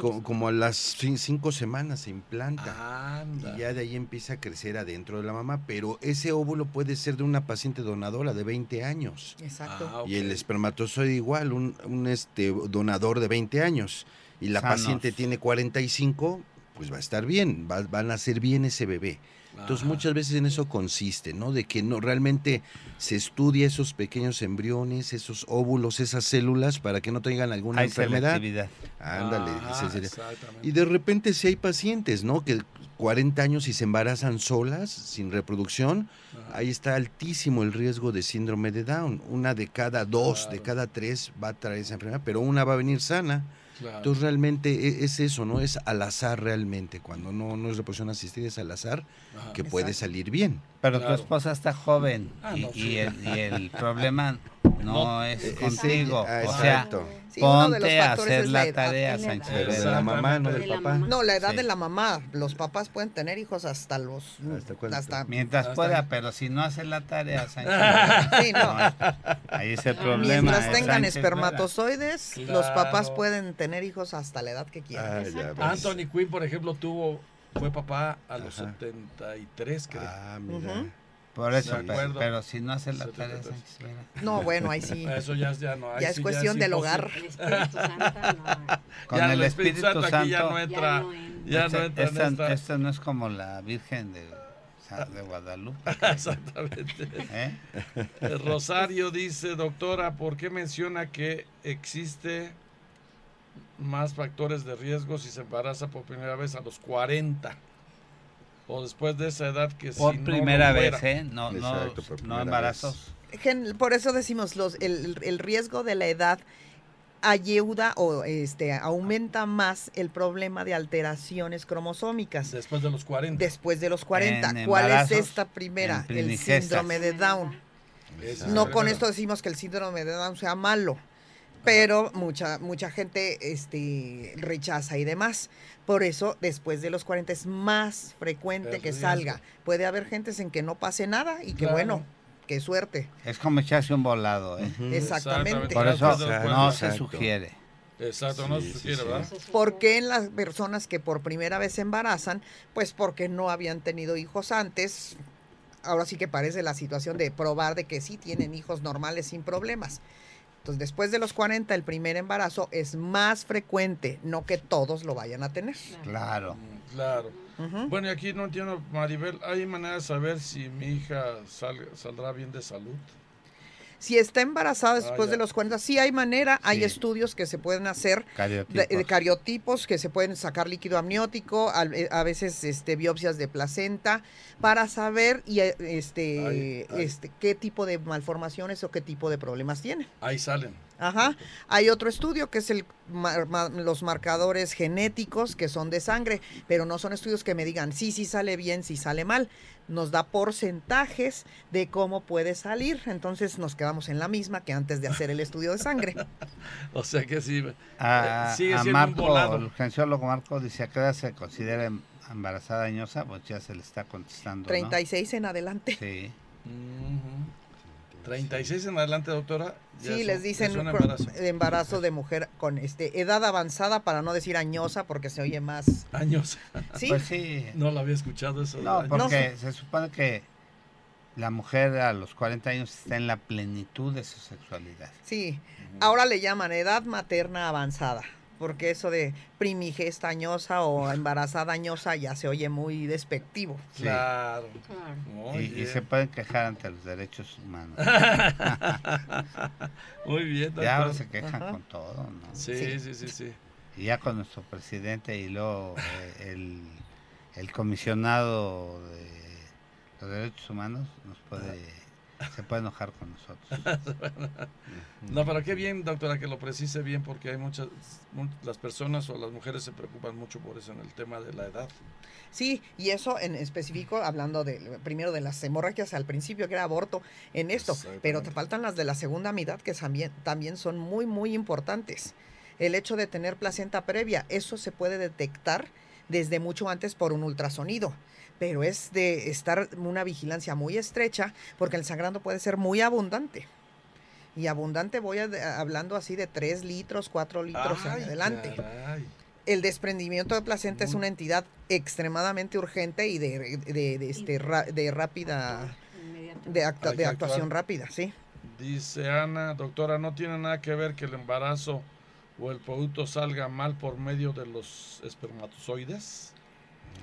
como, a las cinco semanas se implanta. Y ya de ahí empieza a crecer adentro de la mamá. Pero ese óvulo puede ser de una paciente donadora de 20 años. Exacto. Ah, y el espermatozoide igual, un, un, este, donador de 20 años. Y la paciente tiene 45, pues va a estar bien, va, a nacer bien ese bebé. Entonces muchas veces en eso consiste, ¿no? De que no realmente se estudia esos pequeños embriones, esos óvulos, esas células para que no tengan alguna enfermedad. Ándale, y de repente si hay pacientes, ¿no? Que 40 años y se embarazan solas, sin reproducción, ahí está altísimo el riesgo de síndrome de Down. Una de cada dos, de cada tres va a traer esa enfermedad, pero una va a venir sana. Entonces realmente e, es eso, ¿no? Es al azar realmente. Cuando no, no es reposición asistida, es al azar que puede salir bien. Pero tu esposa está joven ah, y, el, problema no, es eh, contigo. Ah, o sea, ponte a hacer la, tarea, Sánchez. De la mamá, no del papá. No, la edad de la mamá. Los papás pueden tener hijos hasta los... Hasta, Mientras pueda, pero si no hace la tarea, Sánchez. sí, no. Ahí es el problema. Mientras tengan espermatozoides, los papás pueden tener hijos hasta la edad que quieran. Ah, Anthony Quinn, por ejemplo, tuvo fue papá a los 73, creo. Ah, mira. Por eso, pero, si no hace la tarea, No, bueno, ahí sí. Eso ya, ya no. ya es cuestión del hogar. El Espíritu Santo, no. Con el, Espíritu, Santo, Santo ya no entra. Ya no entra, esta, esta. esta, no es como la Virgen de, de Guadalupe. Exactamente. ¿Eh? Rosario dice, doctora, ¿por qué menciona que existe más factores de riesgo si se embaraza por primera vez a los 40 o después de esa edad que por si primera vez, ¿eh? No, no, embarazos. Por eso decimos los, el, el riesgo de la edad ayuda o este aumenta más el problema de alteraciones cromosómicas. Después de los 40. Después de los 40. ¿Cuál es esta primera? El síndrome de Down. No con esto decimos que el síndrome de Down sea malo pero mucha mucha gente este rechaza y demás. Por eso después de los 40 es más frecuente que salga. Puede haber gentes en que no pase nada y que bueno, qué suerte. Es como echarse un volado, ¿eh? Exactamente. Por eso no se sugiere. Exacto, no se sugiere, ¿verdad? ¿Por qué en las personas que por primera vez se embarazan? Pues porque no habían tenido hijos antes. Ahora sí que parece la situación de probar de que sí tienen hijos normales sin problemas Entonces, después de los 40, el primer embarazo es más frecuente, no que todos lo vayan a tener. Claro. Claro. Bueno, y aquí no entiendo, Maribel, ¿hay manera de saber si mi hija saldrá bien de salud? Si está embarazada ah, después de los 40, sí hay manera, hay estudios que se pueden hacer de, cariotipos, que se pueden sacar líquido amniótico, eh, a, veces este, biopsias de placenta, para saber y, eh, este, este, qué tipo de malformaciones o qué tipo de problemas tiene. Ahí salen. Ajá. Hay otro estudio que es el los marcadores genéticos que son de sangre, pero no son estudios que me digan sí, sí sale bien, sí sale mal. Nos da porcentajes de cómo puede salir, entonces nos quedamos en la misma que antes de hacer el estudio de sangre. o sea que sí. A, eh, a Marco, el genciólogo Marco dice, ¿a qué edad se considera em, embarazada añosa? Pues ya se le está contestando. 36 en adelante. Sí. 36 en adelante, doctora. Sí, les dicen embarazo. de mujer con este edad avanzada para no decir añosa porque se oye más. Añosa. Sí. Pues sí. No lo había escuchado eso. No, porque se supone que la mujer a los 40 años está en la plenitud de su sexualidad. Sí. Ahora le llaman edad materna avanzada porque eso de primigesta añosa o embarazada añosa ya se oye muy despectivo. Claro. Y, se pueden quejar ante los derechos humanos. muy bien. Ya ahora se quejan con todo, ¿no? Sí, sí, sí, sí, Y ya con nuestro presidente y luego eh, el, el comisionado de los derechos humanos nos puede se puede enojar con nosotros. no, pero qué bien, doctora, que lo precise bien, porque hay muchas, las personas o las mujeres se preocupan mucho por eso en el tema de la edad. Sí, y eso en específico, hablando de primero de las hemorragias al principio, que era aborto, en esto, pero te faltan las de la segunda mitad, que también, también son muy, muy importantes. El hecho de tener placenta previa, eso se puede detectar desde mucho antes por un ultrasonido pero es de estar una vigilancia muy estrecha porque el sangrando puede ser muy abundante. Y abundante voy hablando así de 3 litros, 4 litros en adelante. El desprendimiento de placenta es una entidad extremadamente urgente y de, de, este, de rápida, de, de actuación rápida, sí. Dice Ana, doctora, ¿no tiene nada que ver que el embarazo o el producto salga mal por medio de los espermatozoides?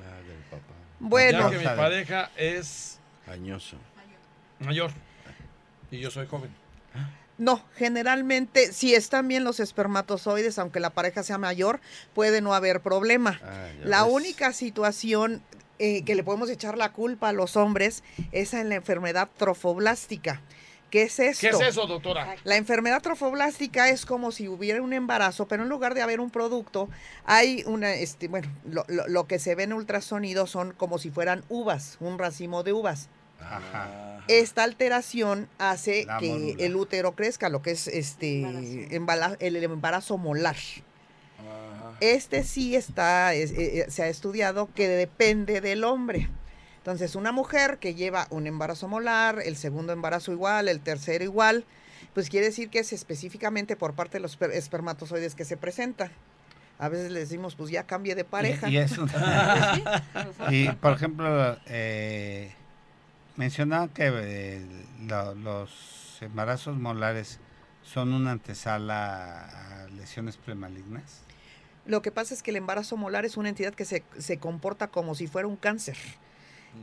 Ah, del papá. Bueno. Ya que mi pareja es añoso. Mayor. Y yo soy joven. No, generalmente si están bien los espermatozoides, aunque la pareja sea mayor, puede no haber problema. Ah, la única situación eh, que le podemos echar la culpa a los hombres es en la enfermedad trofoblástica. ¿Qué es esto? ¿Qué es eso, doctora? La enfermedad trofoblástica es como si hubiera un embarazo, pero en lugar de haber un producto, hay una, este, bueno, lo, que se ve en ultrasonido son como si fueran uvas, un racimo de uvas. Ajá. Esta alteración hace que el útero crezca, lo que es este el embarazo molar. Este sí está, eh, eh, se ha estudiado que depende del hombre. Entonces, una mujer que lleva un embarazo molar, el segundo embarazo igual, el tercero igual, pues quiere decir que es específicamente por parte de los espermatozoides que se presentan. A veces le decimos, pues ya cambie de pareja. Y, y por ejemplo, eh, mencionaban que eh, los embarazos molares son una antesala a lesiones premalignas. Lo que pasa es que el embarazo molar es una entidad que se, se comporta como si fuera un cáncer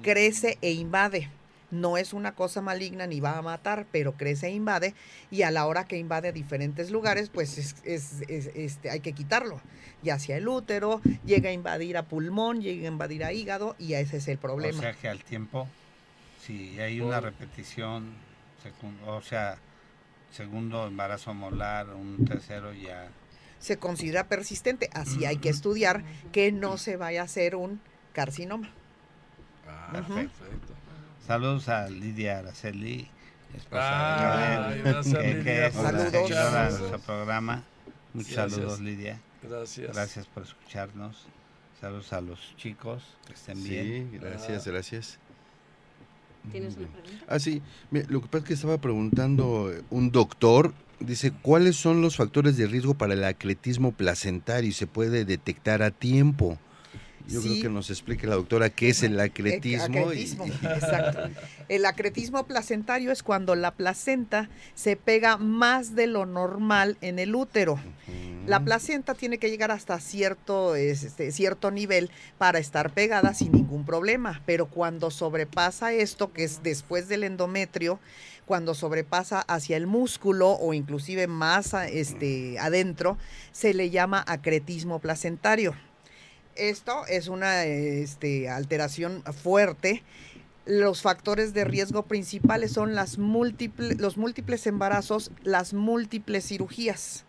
crece e invade. No es una cosa maligna ni va a matar, pero crece e invade y a la hora que invade diferentes lugares, pues es, este, hay que quitarlo. Ya sea el útero, llega a invadir a pulmón, llega a invadir a hígado y ese es el problema. O sea que al tiempo, si hay una repetición, o sea, segundo embarazo molar, un tercero ya... Se considera persistente, así hay que estudiar que no se vaya a hacer un carcinoma. Perfecto. Saludos a Lidia Araceli, esposa de Gabriel, que, es saludos. la de nuestro programa. Muchos saludos, Lidia. Gracias. Gracias por escucharnos. Saludos a los chicos, que estén bien. Sí, gracias, gracias. ¿Tienes una pregunta? Ah, sí. lo que pasa es que estaba preguntando un doctor, dice, ¿cuáles son los factores de riesgo para el acretismo placentario y se puede detectar a tiempo? Yo creo que nos explique la doctora qué es el acretismo. exacto. El acretismo placentario es cuando la placenta se pega más de lo normal en el útero. La placenta tiene que llegar hasta cierto, este, cierto nivel para estar pegada sin ningún problema, pero cuando sobrepasa esto, que es después del endometrio, cuando sobrepasa hacia el músculo o inclusive más este, adentro, se le llama acretismo placentario. Esto es una este, alteración fuerte. Los factores de riesgo principales son las múltiples, los múltiples embarazos, las múltiples cirugías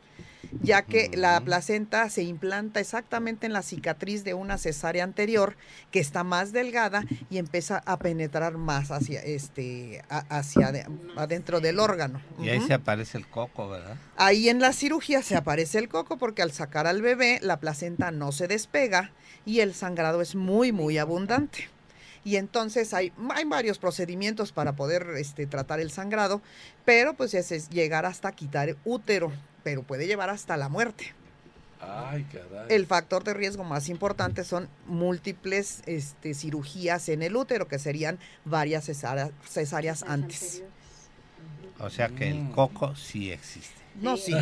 ya que la placenta se implanta exactamente en la cicatriz de una cesárea anterior que está más delgada y empieza a penetrar más hacia este hacia adentro del órgano. Y ahí se aparece el coco, ¿verdad? Ahí en la cirugía se aparece el coco porque al sacar al bebé la placenta no se despega y el sangrado es muy muy abundante y entonces hay, hay varios procedimientos para poder este, tratar el sangrado, pero pues es llegar hasta quitar útero, pero puede llevar hasta la muerte. Ay, caray. El factor de riesgo más importante son múltiples este, cirugías en el útero, que serían varias cesáreas, antes. O sea que el mm. coco sí existe. No, sí.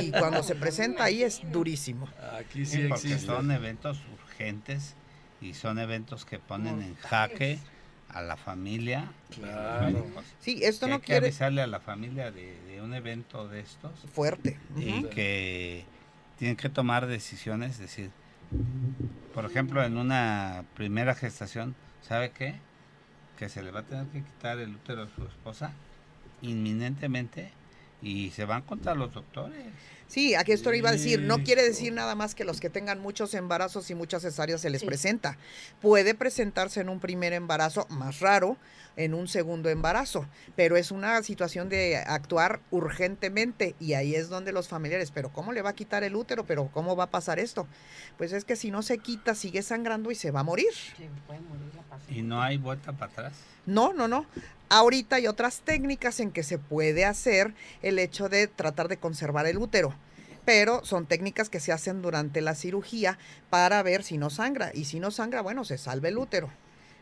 Y cuando se presenta ahí es durísimo. Aquí sí, porque son eventos urgentes y son eventos que ponen en jaque a la familia. Claro. Sí, esto no hay quiere... que avisarle a la familia de, un evento de estos. Fuerte. Y que tienen que tomar decisiones, es decir, por ejemplo, en una primera gestación, ¿sabe qué? Que se le va a tener que quitar el útero a su esposa inminentemente y se van contra los doctores. Sí, aquí esto iba a decir, no quiere decir nada más que los que tengan muchos embarazos y muchas cesáreas se les presenta. Puede presentarse en un primer embarazo más raro, en un segundo embarazo, pero es una situación de actuar urgentemente y ahí es donde los familiares, pero ¿cómo le va a quitar el útero? ¿Pero cómo va a pasar esto? Pues es que si no se quita, sigue sangrando y se va a morir. ¿Y no hay vuelta para atrás? No, no, no. Ahorita hay otras técnicas en que se puede hacer el hecho de tratar de conservar el útero pero son técnicas que se hacen durante la cirugía para ver si no sangra. Y si no sangra, bueno, se salve el útero,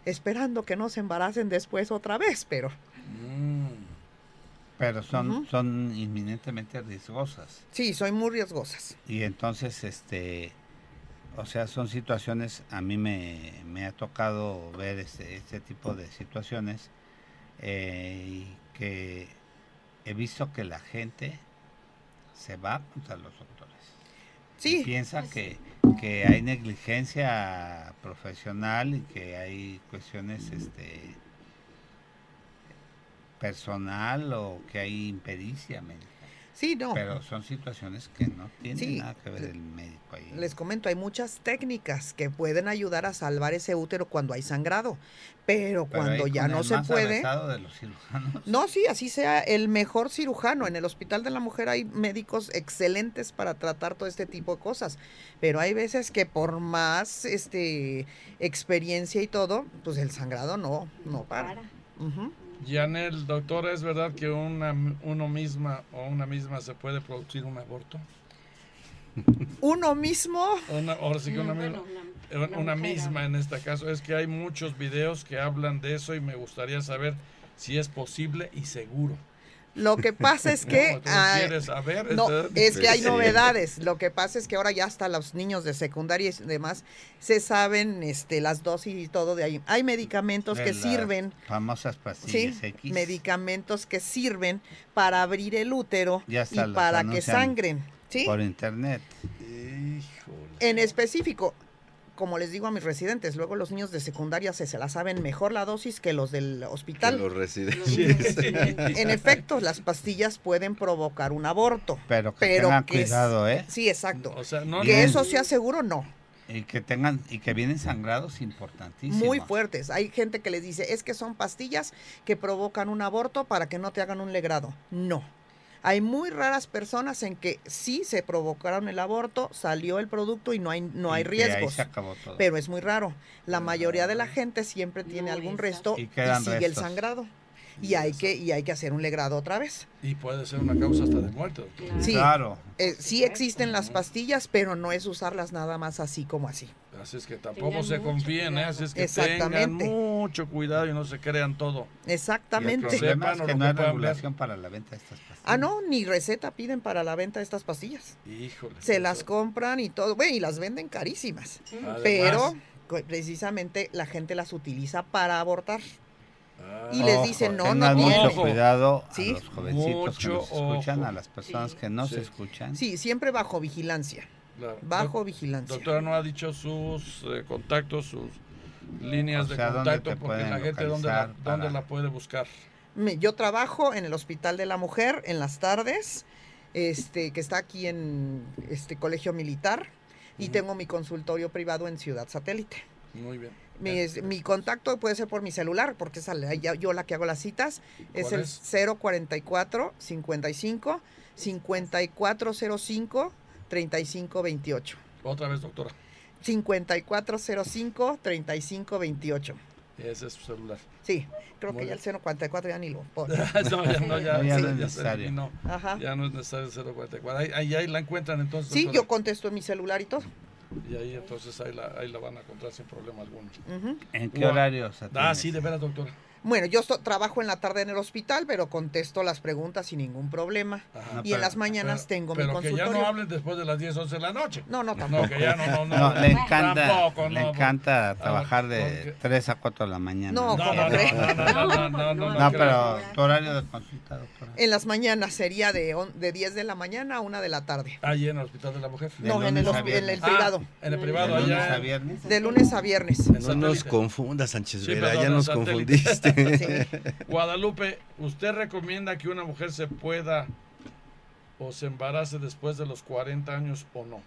esperando que no se embaracen después otra vez, pero... Mm. Pero son, son inminentemente riesgosas. Sí, son muy riesgosas. Y entonces, este, o sea, son situaciones, a mí me, me ha tocado ver este, este tipo de situaciones eh, y que he visto que la gente se va contra los doctores. Sí. piensa que, que, hay negligencia profesional y que hay cuestiones este personal o que hay impericia médica. Sí, no. Pero son situaciones que no tienen nada que ver el médico ahí. Les comento, hay muchas técnicas que pueden ayudar a salvar ese útero cuando hay sangrado, pero, cuando ya no se puede. De los cirujanos. No, sí, así sea el mejor cirujano. En el Hospital de la Mujer hay médicos excelentes para tratar todo este tipo de cosas, pero hay veces que por más este experiencia y todo, pues el sangrado no no para. Yanel, doctora, ¿es verdad que una, uno misma o una misma se puede producir un aborto? ¿Uno mismo? Una, ahora sí que una, misma, una, misma en este caso. Es que hay muchos videos que hablan de eso y me gustaría saber si es posible y seguro. Lo que pasa es que... no, es que hay novedades. Lo que pasa es que ahora ya hasta los niños de secundaria y demás se saben este, las dosis y todo de ahí. Hay medicamentos que sirven... Famosas pastillas sí, Medicamentos que sirven para abrir el útero y para que sangren. ¿sí? Por internet. En específico, como les digo a mis residentes, luego los niños de secundaria se, se la saben mejor la dosis que los del hospital. los residentes. en efecto, las pastillas pueden provocar un aborto. Pero que tengan cuidado, ¿eh? Sí, exacto. que eso sea seguro, no. Y que tengan, y que vienen sangrados importantísimos. Muy fuertes. Hay gente que les dice, es que son pastillas que provocan un aborto para que no te hagan un legrado. No hay muy raras personas en que sí se provocaron el aborto, salió el producto y no hay, no hay riesgos. Pero es muy raro. La mayoría de la gente siempre tiene algún resto y, sigue el sangrado. y hay que y hay que hacer un legrado otra vez. Y puede ser una causa hasta de muerte. Sí, claro. Eh, sí existen las pastillas, pero no es usarlas nada más así como así. Así es que tampoco se confíen, ¿eh? así es que tengan mucho cuidado y no se crean todo. Exactamente. Y el es que no hay regulación para la venta de estas pastillas. Ah, no, ni receta piden para la venta de estas pastillas. Híjole. Se las compran y todo, bueno, y las venden carísimas. pero precisamente la gente las utiliza para abortar. y les dicen, no, no mucho cuidado a los jovencitos que nos escuchan, a las personas que no se escuchan. Sí, siempre bajo vigilancia. Bajo vigilancia. Doctora, ¿no ha dicho sus eh, contactos, sus líneas de contacto? Porque la gente, ¿dónde, la, ¿dónde la puede buscar? Yo trabajo en el Hospital de la Mujer en las tardes, este, que está aquí en este Colegio Militar y tengo mi consultorio privado en Ciudad Satélite. Muy bien. Mi, contacto puede ser por mi celular, porque es yo la que hago las citas. Es el 044 55 5405 3528. Otra vez, doctora. 5405 3528. Ese es su celular. Sí, creo que ya el 044 ya ni lo pone. no, ya no, ya, no es necesario. Ya no es necesario el 044. Ahí, ahí, la encuentran entonces. Sí, yo contesto en mi celular y todo. Y ahí entonces ahí la, ahí la van a encontrar sin problema alguno. ¿En qué horario? Ah, sí, de veras, doctora. Bueno, yo trabajo en la tarde en el hospital, pero contesto las preguntas sin ningún problema. y en las mañanas tengo mi consultorio. Pero que ya no hablen después de las 10, 11 de la noche. No, no, tampoco. No, que ya no, no, no. le encanta, le encanta trabajar de 3 a 4 de la mañana. No, no, no, no, no, no, no, pero tu horario de consulta, doctora. En las mañanas sería de, de 10 de la mañana a 1 de la tarde. ¿Allí en el Hospital de la Mujer? No, en el, en el privado. en el privado, allá. ¿De lunes a viernes? De lunes a viernes. No nos confundas, Sánchez Vera, ya nos confundiste. Guadalupe, ¿usted recomienda que una mujer se pueda o se embarace después de los 40 años o no?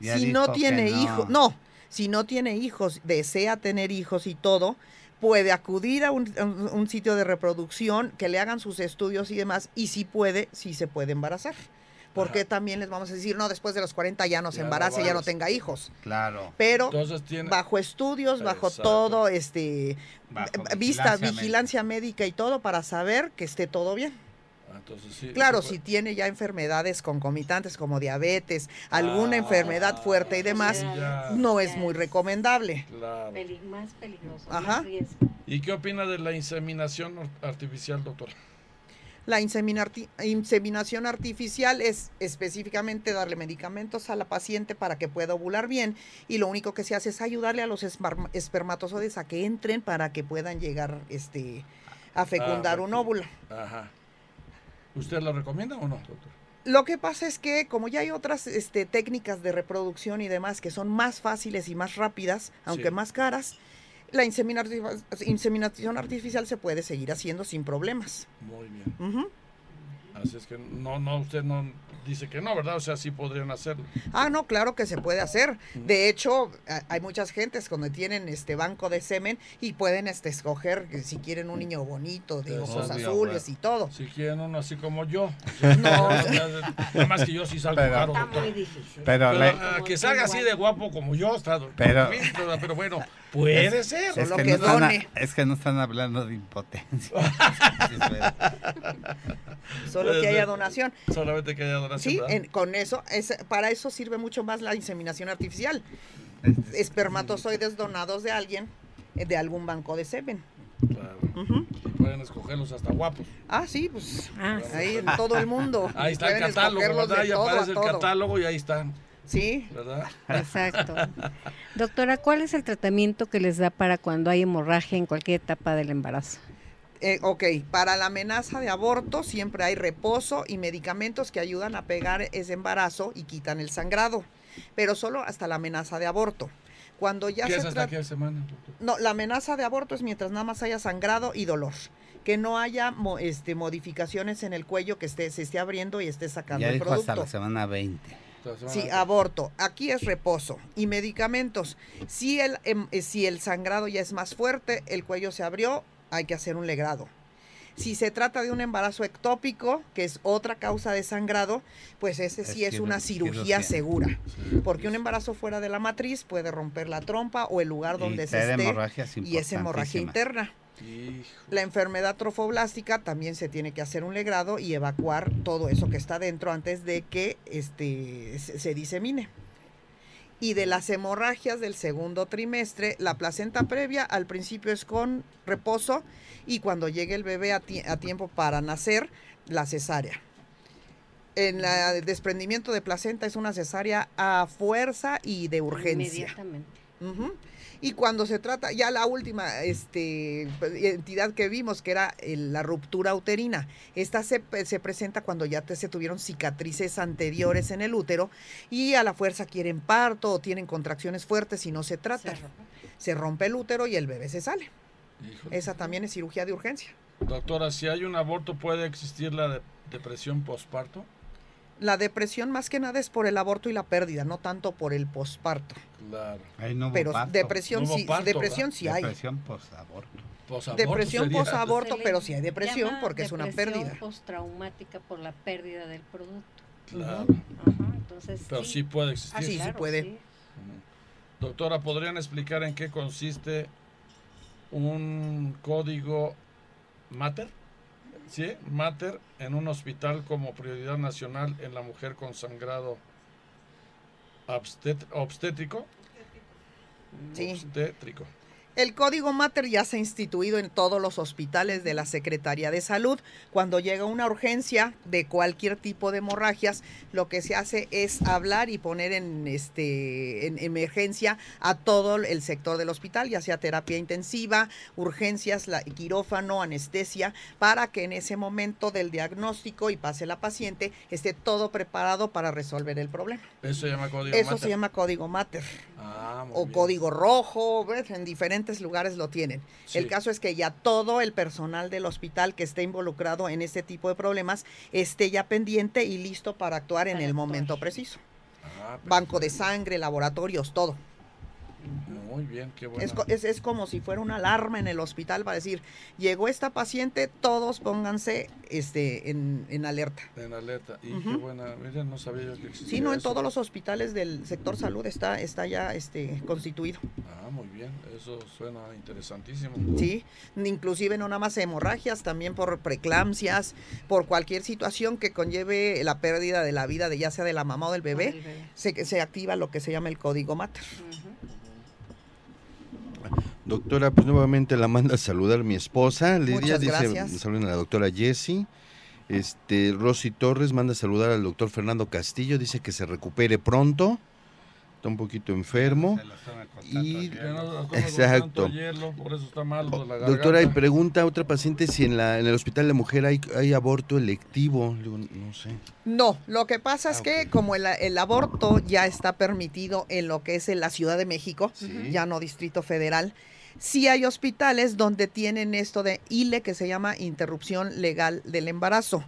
si no tiene hijos, no, si no tiene hijos, desea tener hijos y todo, puede acudir a un, sitio de reproducción, que le hagan sus estudios y demás, y si puede, si se puede embarazar porque también les vamos a decir, no, después de los 40 ya no se embarace, ya no tenga hijos. Claro. Pero bajo estudios, bajo todo, este, vista, vigilancia médica y todo para saber que esté todo bien. Ah, claro, si tiene ya enfermedades concomitantes como diabetes, alguna ah, enfermedad fuerte y demás, no es muy recomendable. Claro. más peligroso. Ajá. ¿Y qué opina de la inseminación artificial, doctor? La inseminación artificial es específicamente darle medicamentos a la paciente para que pueda ovular bien y lo único que se hace es ayudarle a los espermatozoides a que entren para que puedan llegar este, a fecundar ah, un óvulo. Ajá. ¿Usted lo recomienda o no, doctor? Lo que pasa es que como ya hay otras este, técnicas de reproducción y demás que son más fáciles y más rápidas, aunque más caras, la inseminación artificial se puede seguir haciendo sin problemas. Muy bien. Así es que no, no, usted no dice que no, ¿verdad? O sea, sí podrían hacerlo. Ah, no, claro que se puede hacer. De hecho, hay muchas gentes cuando tienen este banco de semen y pueden este, escoger si quieren un niño bonito, de ojos azules y todo. Si quieren uno así como yo. no. Nada más que yo sí salgo pero, caro. Está muy difícil. Pero, que salga así de guapo como yo, está. Pero, pero bueno, puede ser. Es que, no están, es que no están hablando de impotencia. Solo que haya donación. Solamente que haya donación. Sí, con eso, es, para eso sirve mucho más la inseminación artificial. Espermatozoides donados de alguien, eh, de algún banco de semen. Claro. Y pueden escogerlos hasta guapos. Ah, sí, pues ah, ahí en todo el mundo. Ahí está el catálogo, ¿verdad? Ahí aparece el catálogo y ahí están. Sí. ¿Verdad? Exacto. Doctora, ¿cuál es el tratamiento que les da para cuando hay hemorragia en cualquier etapa del embarazo? Eh, ok, para la amenaza de aborto siempre hay reposo y medicamentos que ayudan a pegar ese embarazo y quitan el sangrado, pero solo hasta la amenaza de aborto. Cuando ya ¿Qué es hasta qué semana? No, la amenaza de aborto es mientras nada más haya sangrado y dolor. Que no haya este, modificaciones en el cuello que esté, se esté abriendo y esté sacando ya el dijo hasta la semana 20. Sí, aborto. Aquí es reposo. Y medicamentos. Si el, em, eh, si el sangrado ya es más fuerte, el cuello se abrió, hay que hacer un legrado. Si se trata de un embarazo ectópico, que es otra causa de sangrado, pues ese sí es, una cirugía segura. Porque un embarazo fuera de la matriz puede romper la trompa o el lugar donde se esté. y es hemorragia interna. La enfermedad trofoblástica también se tiene que hacer un legrado y evacuar todo eso que está dentro antes de que este, se disemine y de las hemorragias del segundo trimestre, la placenta previa al principio es con reposo y cuando llegue el bebé a, tiempo para nacer, la cesárea. En el desprendimiento de placenta es una cesárea a fuerza y de urgencia. Inmediatamente. Y cuando se trata, ya la última este, entidad que vimos, que era la ruptura uterina, esta se, presenta cuando ya se tuvieron cicatrices anteriores en el útero y a la fuerza quieren parto o tienen contracciones fuertes y no se trata. Se rompe, el útero y el bebé se sale. Esa también es cirugía de urgencia. Doctora, si hay un aborto, ¿puede existir la depresión postparto? La depresión más que nada es por el aborto y la pérdida, no tanto por el posparto. Claro. pero depresión sí, depresión sí hay. Depresión posaborto. Depresión posaborto, pero sí hay depresión porque es una pérdida. postraumática por la pérdida del producto. Claro. entonces, pero sí. puede existir. Ah, sí, sí puede. Doctora, ¿podrían explicar en qué consiste un código MATER? ¿Sí? Mater en un hospital como prioridad nacional en la mujer con sangrado obstétrico. Sí. Obstétrico. El código Mater ya se ha instituido en todos los hospitales de la Secretaría de Salud. Cuando llega una urgencia de cualquier tipo de hemorragias, lo que se hace es hablar y poner en este en emergencia a todo el sector del hospital, ya sea terapia intensiva, urgencias, la, quirófano, anestesia, para que en ese momento del diagnóstico y pase la paciente esté todo preparado para resolver el problema. Eso se llama código Eso se llama código Mater. Ah, o código rojo, en diferentes lugares lo tienen. El caso es que ya todo el personal del hospital que esté involucrado en este tipo de problemas esté ya pendiente y listo para actuar en el momento preciso. Ah, Banco de sangre, laboratorios, todo. Muy bien, qué bueno. Es, es, como si fuera una alarma en el hospital para decir, llegó esta paciente, todos pónganse este, en, alerta. En alerta. Y qué buena, miren, no sabía yo que existía Sí, no, en todos los hospitales del sector salud está, está ya este, constituido. Ah, muy bien, eso suena interesantísimo. Sí, inclusive no nada más hemorragias, también por preeclampsias, por cualquier situación que conlleve la pérdida de la vida de ya sea de la mamá o del bebé, Se, se activa lo que se llama el código MATER. Doctora, pues nuevamente la manda a saludar mi esposa. Lidia dice, saludan a la doctora Jessie. Este, Rosy Torres manda a saludar al doctor Fernando Castillo, dice que se recupere pronto. Está un poquito enfermo. Y, exacto. Doctora, y pregunta a otra paciente si en, la, en el hospital de mujer hay, hay aborto electivo. no sé. No, lo que pasa es ah, que como el, el, aborto ya está permitido en lo que es en la Ciudad de México, ya no Distrito Federal, sí hay hospitales donde tienen esto de ILE, que se llama interrupción legal del embarazo.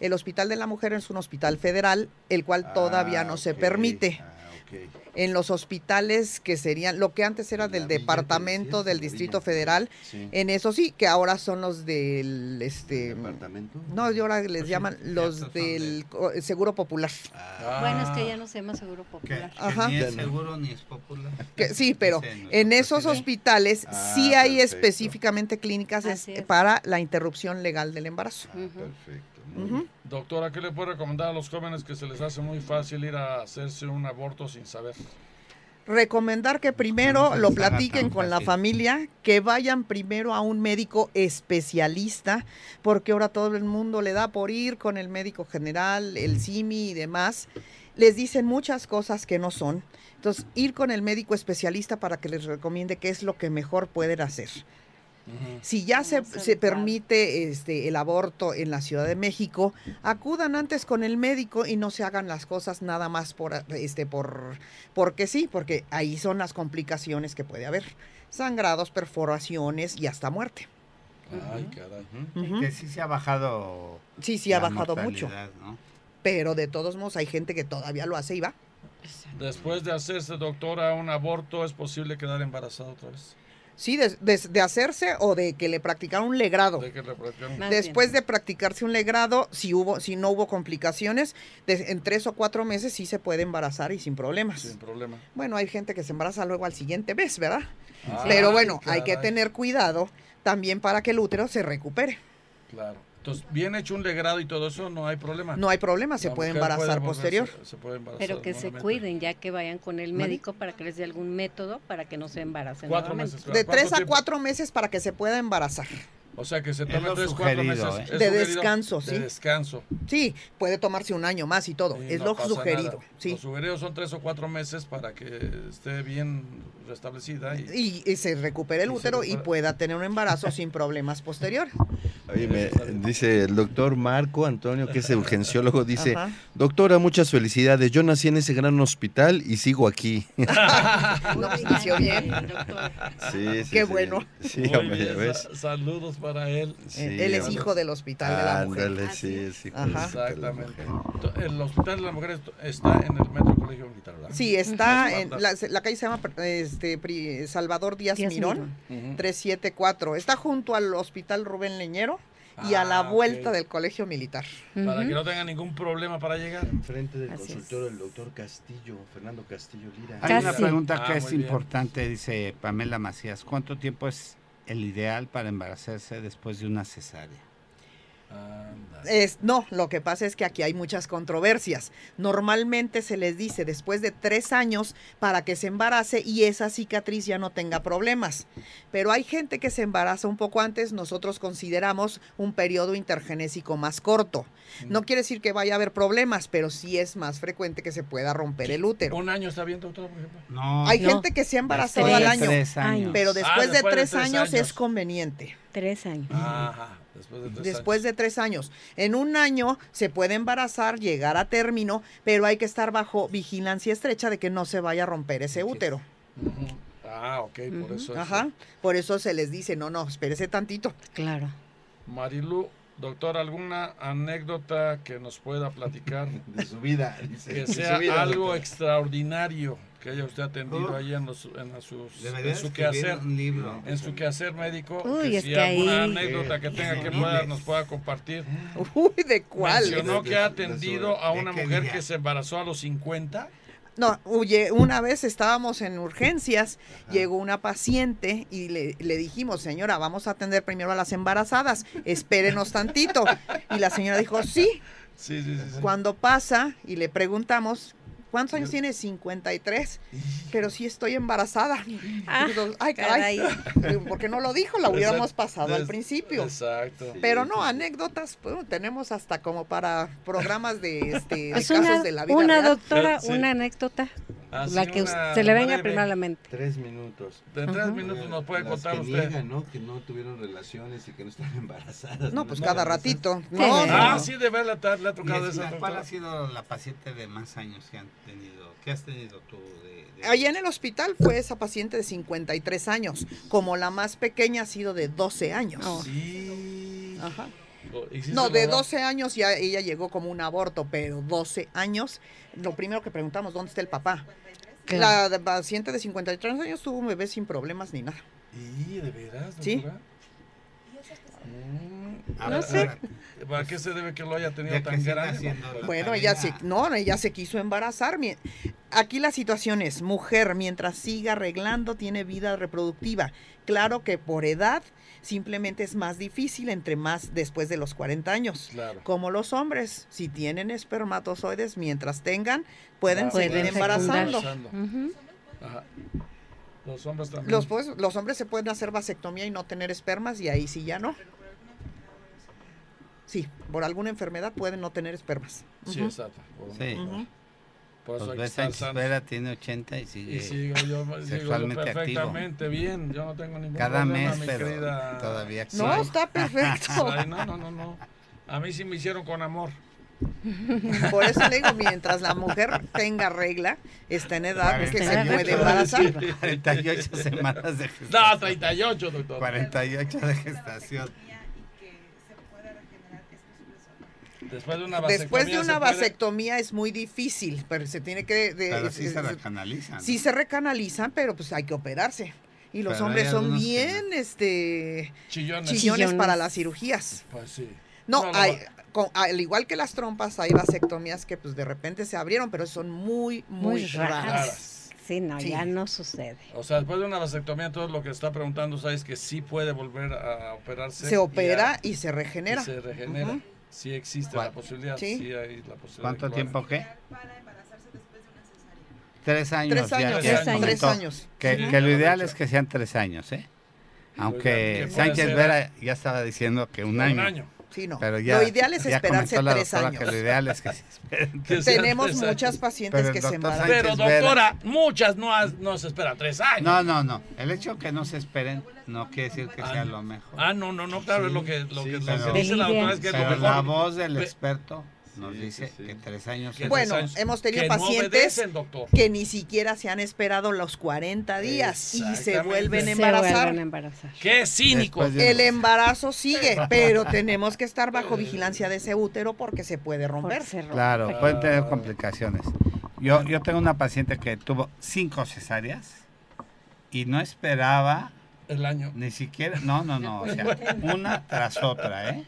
El Hospital de la Mujer es un hospital federal, el cual todavía no ah, se permite. Ah, en los hospitales que serían lo que antes era del departamento del Distrito Federal, en eso sí, que ahora son los del este departamento. No, y ahora les llaman los del Seguro Popular. Ah. Bueno, es que ya no se llama Seguro Popular. ni es seguro ni es popular. sí, pero en esos hospitales ah, sí hay específicamente clínicas para la interrupción legal del embarazo. Ah, perfecto. Doctora, ¿qué le puede recomendar a los jóvenes que se les hace muy fácil ir a hacerse un aborto sin saber? Recomendar que primero lo platiquen con la familia, que vayan primero a un médico especialista, porque ahora todo el mundo le da por ir con el médico general, el CIMI y demás. Les dicen muchas cosas que no son. Entonces, ir con el médico especialista para que les recomiende qué es lo que mejor pueden hacer. Si ya se, se, permite este, el aborto en la Ciudad de México, acudan antes con el médico y no se hagan las cosas nada más por, este, por, porque sí, porque ahí son las complicaciones que puede haber. Sangrados, perforaciones y hasta muerte. Ay, caray. Que sí se ha bajado. Sí, sí ha bajado mucho. Pero de todos modos hay gente que todavía lo hace y va. Después de hacerse, doctora, un aborto, ¿es posible quedar embarazada otra vez? Sí, de, hacerse o de que le practicaron un legrado. Después de practicarse un legrado, si hubo, si no hubo complicaciones, en tres o cuatro meses sí se puede embarazar y sin problemas. Sin problema. Bueno, hay gente que se embaraza luego al siguiente mes, ¿verdad? Ah, Pero bueno, hay que tener cuidado también para que el útero se recupere. Claro. Entonces, bien hecho un legrado y todo eso, no hay problema. No hay problema, se puede embarazar posterior. Pero que se cuiden, ya que vayan con el médico para que les dé algún método para que no se embaracen. Cuatro meses. De tres a cuatro meses para que se pueda embarazar. O sea que se tome tres, cuatro meses ¿eh? de descanso, sí. De descanso. Sí, puede tomarse un año más y todo. es lo sugerido. Sí. Los sugeridos son tres o cuatro meses para que esté bien restablecida. Y, y, se recupere el útero y pueda tener un embarazo sin problemas posteriores. me dice el doctor Marco Antonio, que es el urgenciólogo, dice, doctora, muchas felicidades. Yo nací en ese gran hospital y sigo aquí. no, pues, bien. Sí, sí, Qué bueno. Sí, Saludos para él. él es hijo del hospital de la mujer. Ándale, sí, es hijo Exactamente. El hospital de la mujer está en el Metro Colegio Militar, ¿verdad? Sí, está en la, la calle se llama este, Salvador Díaz, Mirón, 374. Está junto al Hospital Rubén Leñero y a la ah, vuelta del colegio militar. Para que no tenga ningún problema para llegar. Enfrente del consultorio del doctor Castillo, Fernando Castillo Lira. Hay una pregunta que ah, es importante, dice Pamela Macías. ¿Cuánto tiempo es el ideal para embarazarse después de una cesárea? Es, no, lo que pasa es que aquí hay muchas controversias. Normalmente se les dice después de tres años para que se embarace y esa cicatriz ya no tenga problemas. Pero hay gente que se embaraza un poco antes, nosotros consideramos un periodo intergenésico más corto. No quiere decir que vaya a haber problemas, pero sí es más frecuente que se pueda romper el útero. ¿Un año está bien, doctor, por ejemplo? No. Hay gente que se ha embarazado al año, pero ah, después, de, tres años, es conveniente. Tres años. Ajá. Después de tres, años. En un año se puede embarazar, llegar a término, pero hay que estar bajo vigilancia estrecha de que no se vaya a romper ese útero. Ah, ok, por eso. Ajá, por eso se les dice, no, no, espérese tantito. Claro. Marilu, doctor, ¿alguna anécdota que nos pueda platicar? de su vida. que sea algo extraordinario que haya usted atendido oh. ahí en, los, en, sus, en su quehacer, en su quehacer médico, Uy, que si que alguna anécdota que tenga que pueda, nos pueda compartir. Uy, ¿de cuál? Mencionó que ha atendido a una mujer que se embarazó a los 50. No, una vez estábamos en urgencias, llegó una paciente y le, le, dijimos, señora, vamos a atender primero a las embarazadas, espérenos tantito. Y la señora dijo, sí. Sí, sí, sí, Cuando pasa y le preguntamos, ¿Cuántos años tiene? 53. Pero sí estoy embarazada. Ah, Ay, caray. ¿Por qué no lo dijo? La hubiéramos pasado al principio. Exacto. Pero no, anécdotas, pues, tenemos hasta como para programas de, este, casos de la vida. Una doctora, una anécdota. Ah, la que se le venga primero a la mente. Tres minutos. En tres minutos nos puede contar usted. ¿no? Que no tuvieron relaciones y que no están embarazadas. No, pues cada ratito. ah, sí, de verdad le ha tocado esa. ¿Cuál ha sido la paciente de más años que han tenido? ¿Qué has tenido tú de, Allá en el hospital fue esa paciente de 53 años. Como la más pequeña ha sido de 12 años. Sí. Ajá. No, de 12 años ya ella llegó como un aborto, pero 12 años, lo primero que preguntamos, ¿dónde está el papá? La paciente de 53 años tuvo un bebé sin problemas ni nada. ¿Y de veras? Sí. Mm, no sé. ¿Para qué se debe que lo haya tenido tan grande? Bueno, ella se, no, ella se quiso embarazar. Aquí la situación es, mujer, mientras siga arreglando, tiene vida reproductiva. Claro que por edad simplemente es más difícil entre más después de los 40 años. Como los hombres, si tienen espermatozoides, mientras tengan, pueden seguir embarazando. Los hombres también. Los, pues, los hombres se pueden hacer vasectomía y no tener espermas y ahí sí ya no. Sí, por alguna enfermedad pueden no tener espermas. Sí, exacto. sí. Por eso pues Espera tiene 80 y sigue, y sigo yo, sexualmente perfectamente bien. Yo no tengo ningún Cada problema, mes, pero todavía No, está perfecto. Ay, no, no, no, no. A mí sí me hicieron con amor. Por eso le digo, mientras la mujer tenga regla, está en edad que se puede embarazar. 48 semanas de gestación. No, 38, doctor. 48 de gestación. Después de una vasectomía, Después de una vasectomía es muy difícil, pero se tiene que... pero sí se recanalizan. Sí se recanalizan, pero pues hay que operarse. Y los hombres son bien, este... Chillones. para las cirugías. Pues sí. No, hay, al igual que las trompas, hay vasectomías que pues de repente se abrieron, pero son muy, muy, raras. Sí, no, ya no sucede. O sea, después de una vasectomía, todo lo que está preguntando, sabes que sí puede volver a operarse. Se opera y, se regenera. se regenera. Sí existe la posibilidad. Sí. hay la posibilidad ¿Cuánto tiempo qué? Tres años. Tres años. Tres años. Que, que lo ideal es que sean tres años, ¿eh? Aunque Sánchez Vera ya estaba diciendo que un año. Un año. Sí, no. lo ideal es esperarse tres años. lo ideal es que se esperen. Tenemos muchas pacientes que se embarazan. Pero doctora, muchas no, no se esperan tres años. No, no, no. El hecho que no se esperen no quiere decir que sea lo mejor. Ah, no, no, no, claro, es lo que, lo que, dice la doctora es que es lo mejor. La voz del experto nos dice que tres años. bueno, hemos tenido pacientes que ni siquiera se han esperado los 40 días y se vuelven a embarazar. Qué cínico. El embarazo sigue, pero tenemos que estar bajo vigilancia de ese útero porque se puede romper. Claro, pueden tener complicaciones. Yo, yo tengo una paciente que tuvo cinco cesáreas y no esperaba el año. Ni siquiera, no, no, no, o sea, una tras otra, ¿eh?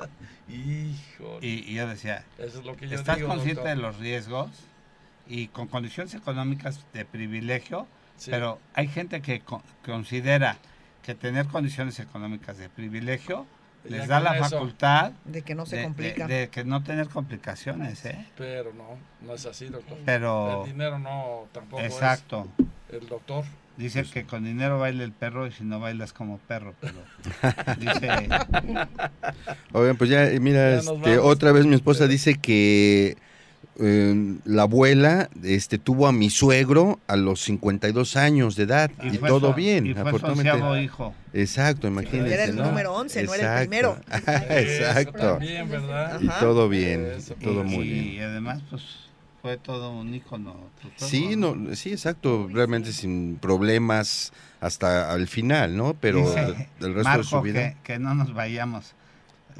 Hijo. Y, yo decía, ¿estás consciente de los riesgos? Y con condiciones económicas de privilegio, pero hay gente que considera que tener condiciones económicas de privilegio les da la facultad de que no se complica. De, que no tener complicaciones, ¿eh? Pero no, no es así, doctor. Pero el dinero no tampoco exacto. el doctor. Dice que con dinero baila el perro y si no bailas como perro, pero dice... Oigan, pues ya, mira, este, otra vez mi esposa dice que em, la abuela este, tuvo a mi suegro a los 52 años de edad y, todo bien. Y fue hijo. Exacto, imagínense. Era el número 11, no era el primero. Exacto. ¿verdad? Y todo bien, todo muy bien. Y además, pues fue todo un ícono. Sí, no, sí, exacto, realmente sin problemas hasta el final, ¿no? Pero el resto de su vida. Que, que no nos vayamos.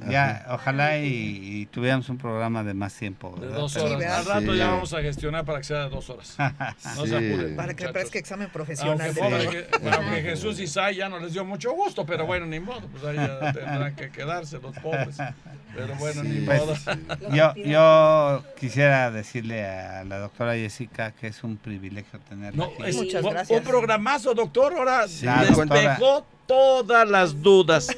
Ya, ojalá y, tuviéramos un programa de más tiempo. De dos horas. Al rato ya vamos a gestionar para que sea de dos horas. No se apuren. Para que parezca examen profesional. Aunque, que, Jesús y Sai ya no les dio mucho gusto, pero bueno, ni modo. Pues ahí ya tendrán que quedarse los pobres. Pero bueno, ni pues, modo. Yo, yo quisiera decirle a la doctora Jessica que es un privilegio tenerla no, aquí. Muchas gracias. Un programazo, doctor. Ahora despejó todas las dudas.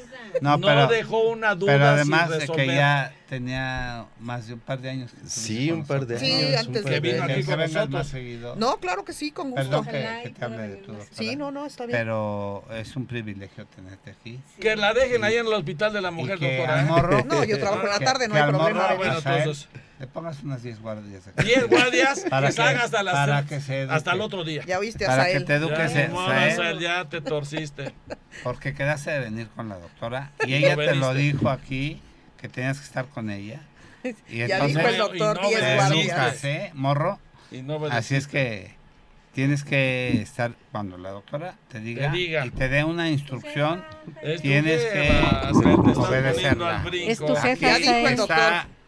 No, dejó una duda. Pero además de que ya tenía más de un par de años. sí, un par de años. Sí, antes de que vino aquí con nosotros. No, claro que sí, con gusto. que, te hable de tu doctora. Sí, no, no, está bien. pero es un privilegio tenerte aquí. Que la dejen ahí en el hospital de la mujer, doctora. ¿eh? no, yo trabajo en la tarde, no hay problema. Ah, bueno, entonces le pongas unas 10 guardias. Aquí. 10 guardias para que, salgan hasta las para que se hasta el otro día. Ya oíste a Para que te eduques, ya, ya te torciste. Porque quedaste de venir con la doctora y ella te lo dijo aquí que tenías que estar con ella. Y ya dijo el doctor 10 no guardias. ¿eh? Morro. Y no Así es que tienes que estar cuando la doctora te diga, y te dé una instrucción, tienes que obedecerla. Es tu jefe. Ya dijo el doctor.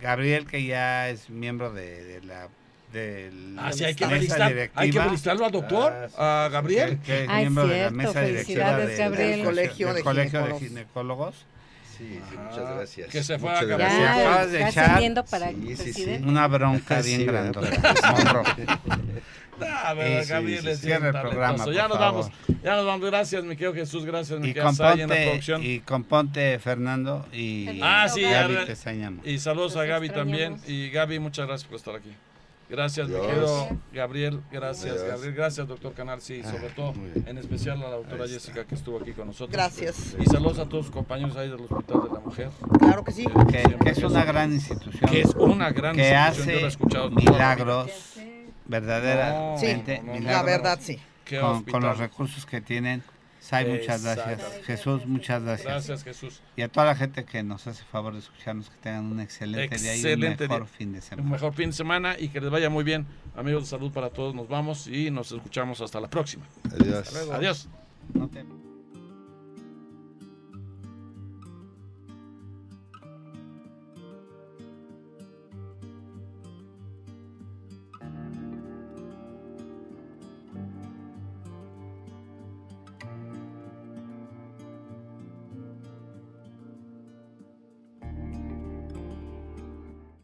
Gabriel, que ya es miembro de, la de ah, sí, hay que, hay que felicitarlo al doctor, ah, a Gabriel. Que, es miembro de la mesa directiva del colegio, de, colegio de ginecólogos. Sí, sí, muchas gracias. Que se fue muchas a Gabriel. Ya, acabas de echar para sí, sí, sí. una bronca bien grande. Ah, Gabriel es cierre el programa. Ya nos vamos. Ya nos vamos. Gracias, mi querido Jesús. Gracias, mi y componte, en la producción. Y componte Fernando y ah, sí, Gaby te extrañamos. Y saludos a Gaby también. Y Gaby, muchas gracias por estar aquí. Gracias, mi querido Gabriel. Gracias, Gabriel. Gracias, doctor Canal. Sí, sobre ah, todo, en especial a la doctora Jessica que estuvo aquí con nosotros. Gracias. Y saludos a todos los compañeros ahí del Hospital de la Mujer. Claro que sí. Que, que es una gran institución. Que es una gran que institución. hace milagros verdaderamente La verdad, sí. Con, los recursos que tienen. Sai, muchas gracias. Jesús, muchas gracias. Gracias, Jesús. Y a toda la gente que nos hace favor de escucharnos, que tengan un excelente, día y un mejor fin de semana. Un mejor fin de semana y que les vaya muy bien. Amigos de salud para todos, nos vamos y nos escuchamos hasta la próxima. Adiós. Adiós.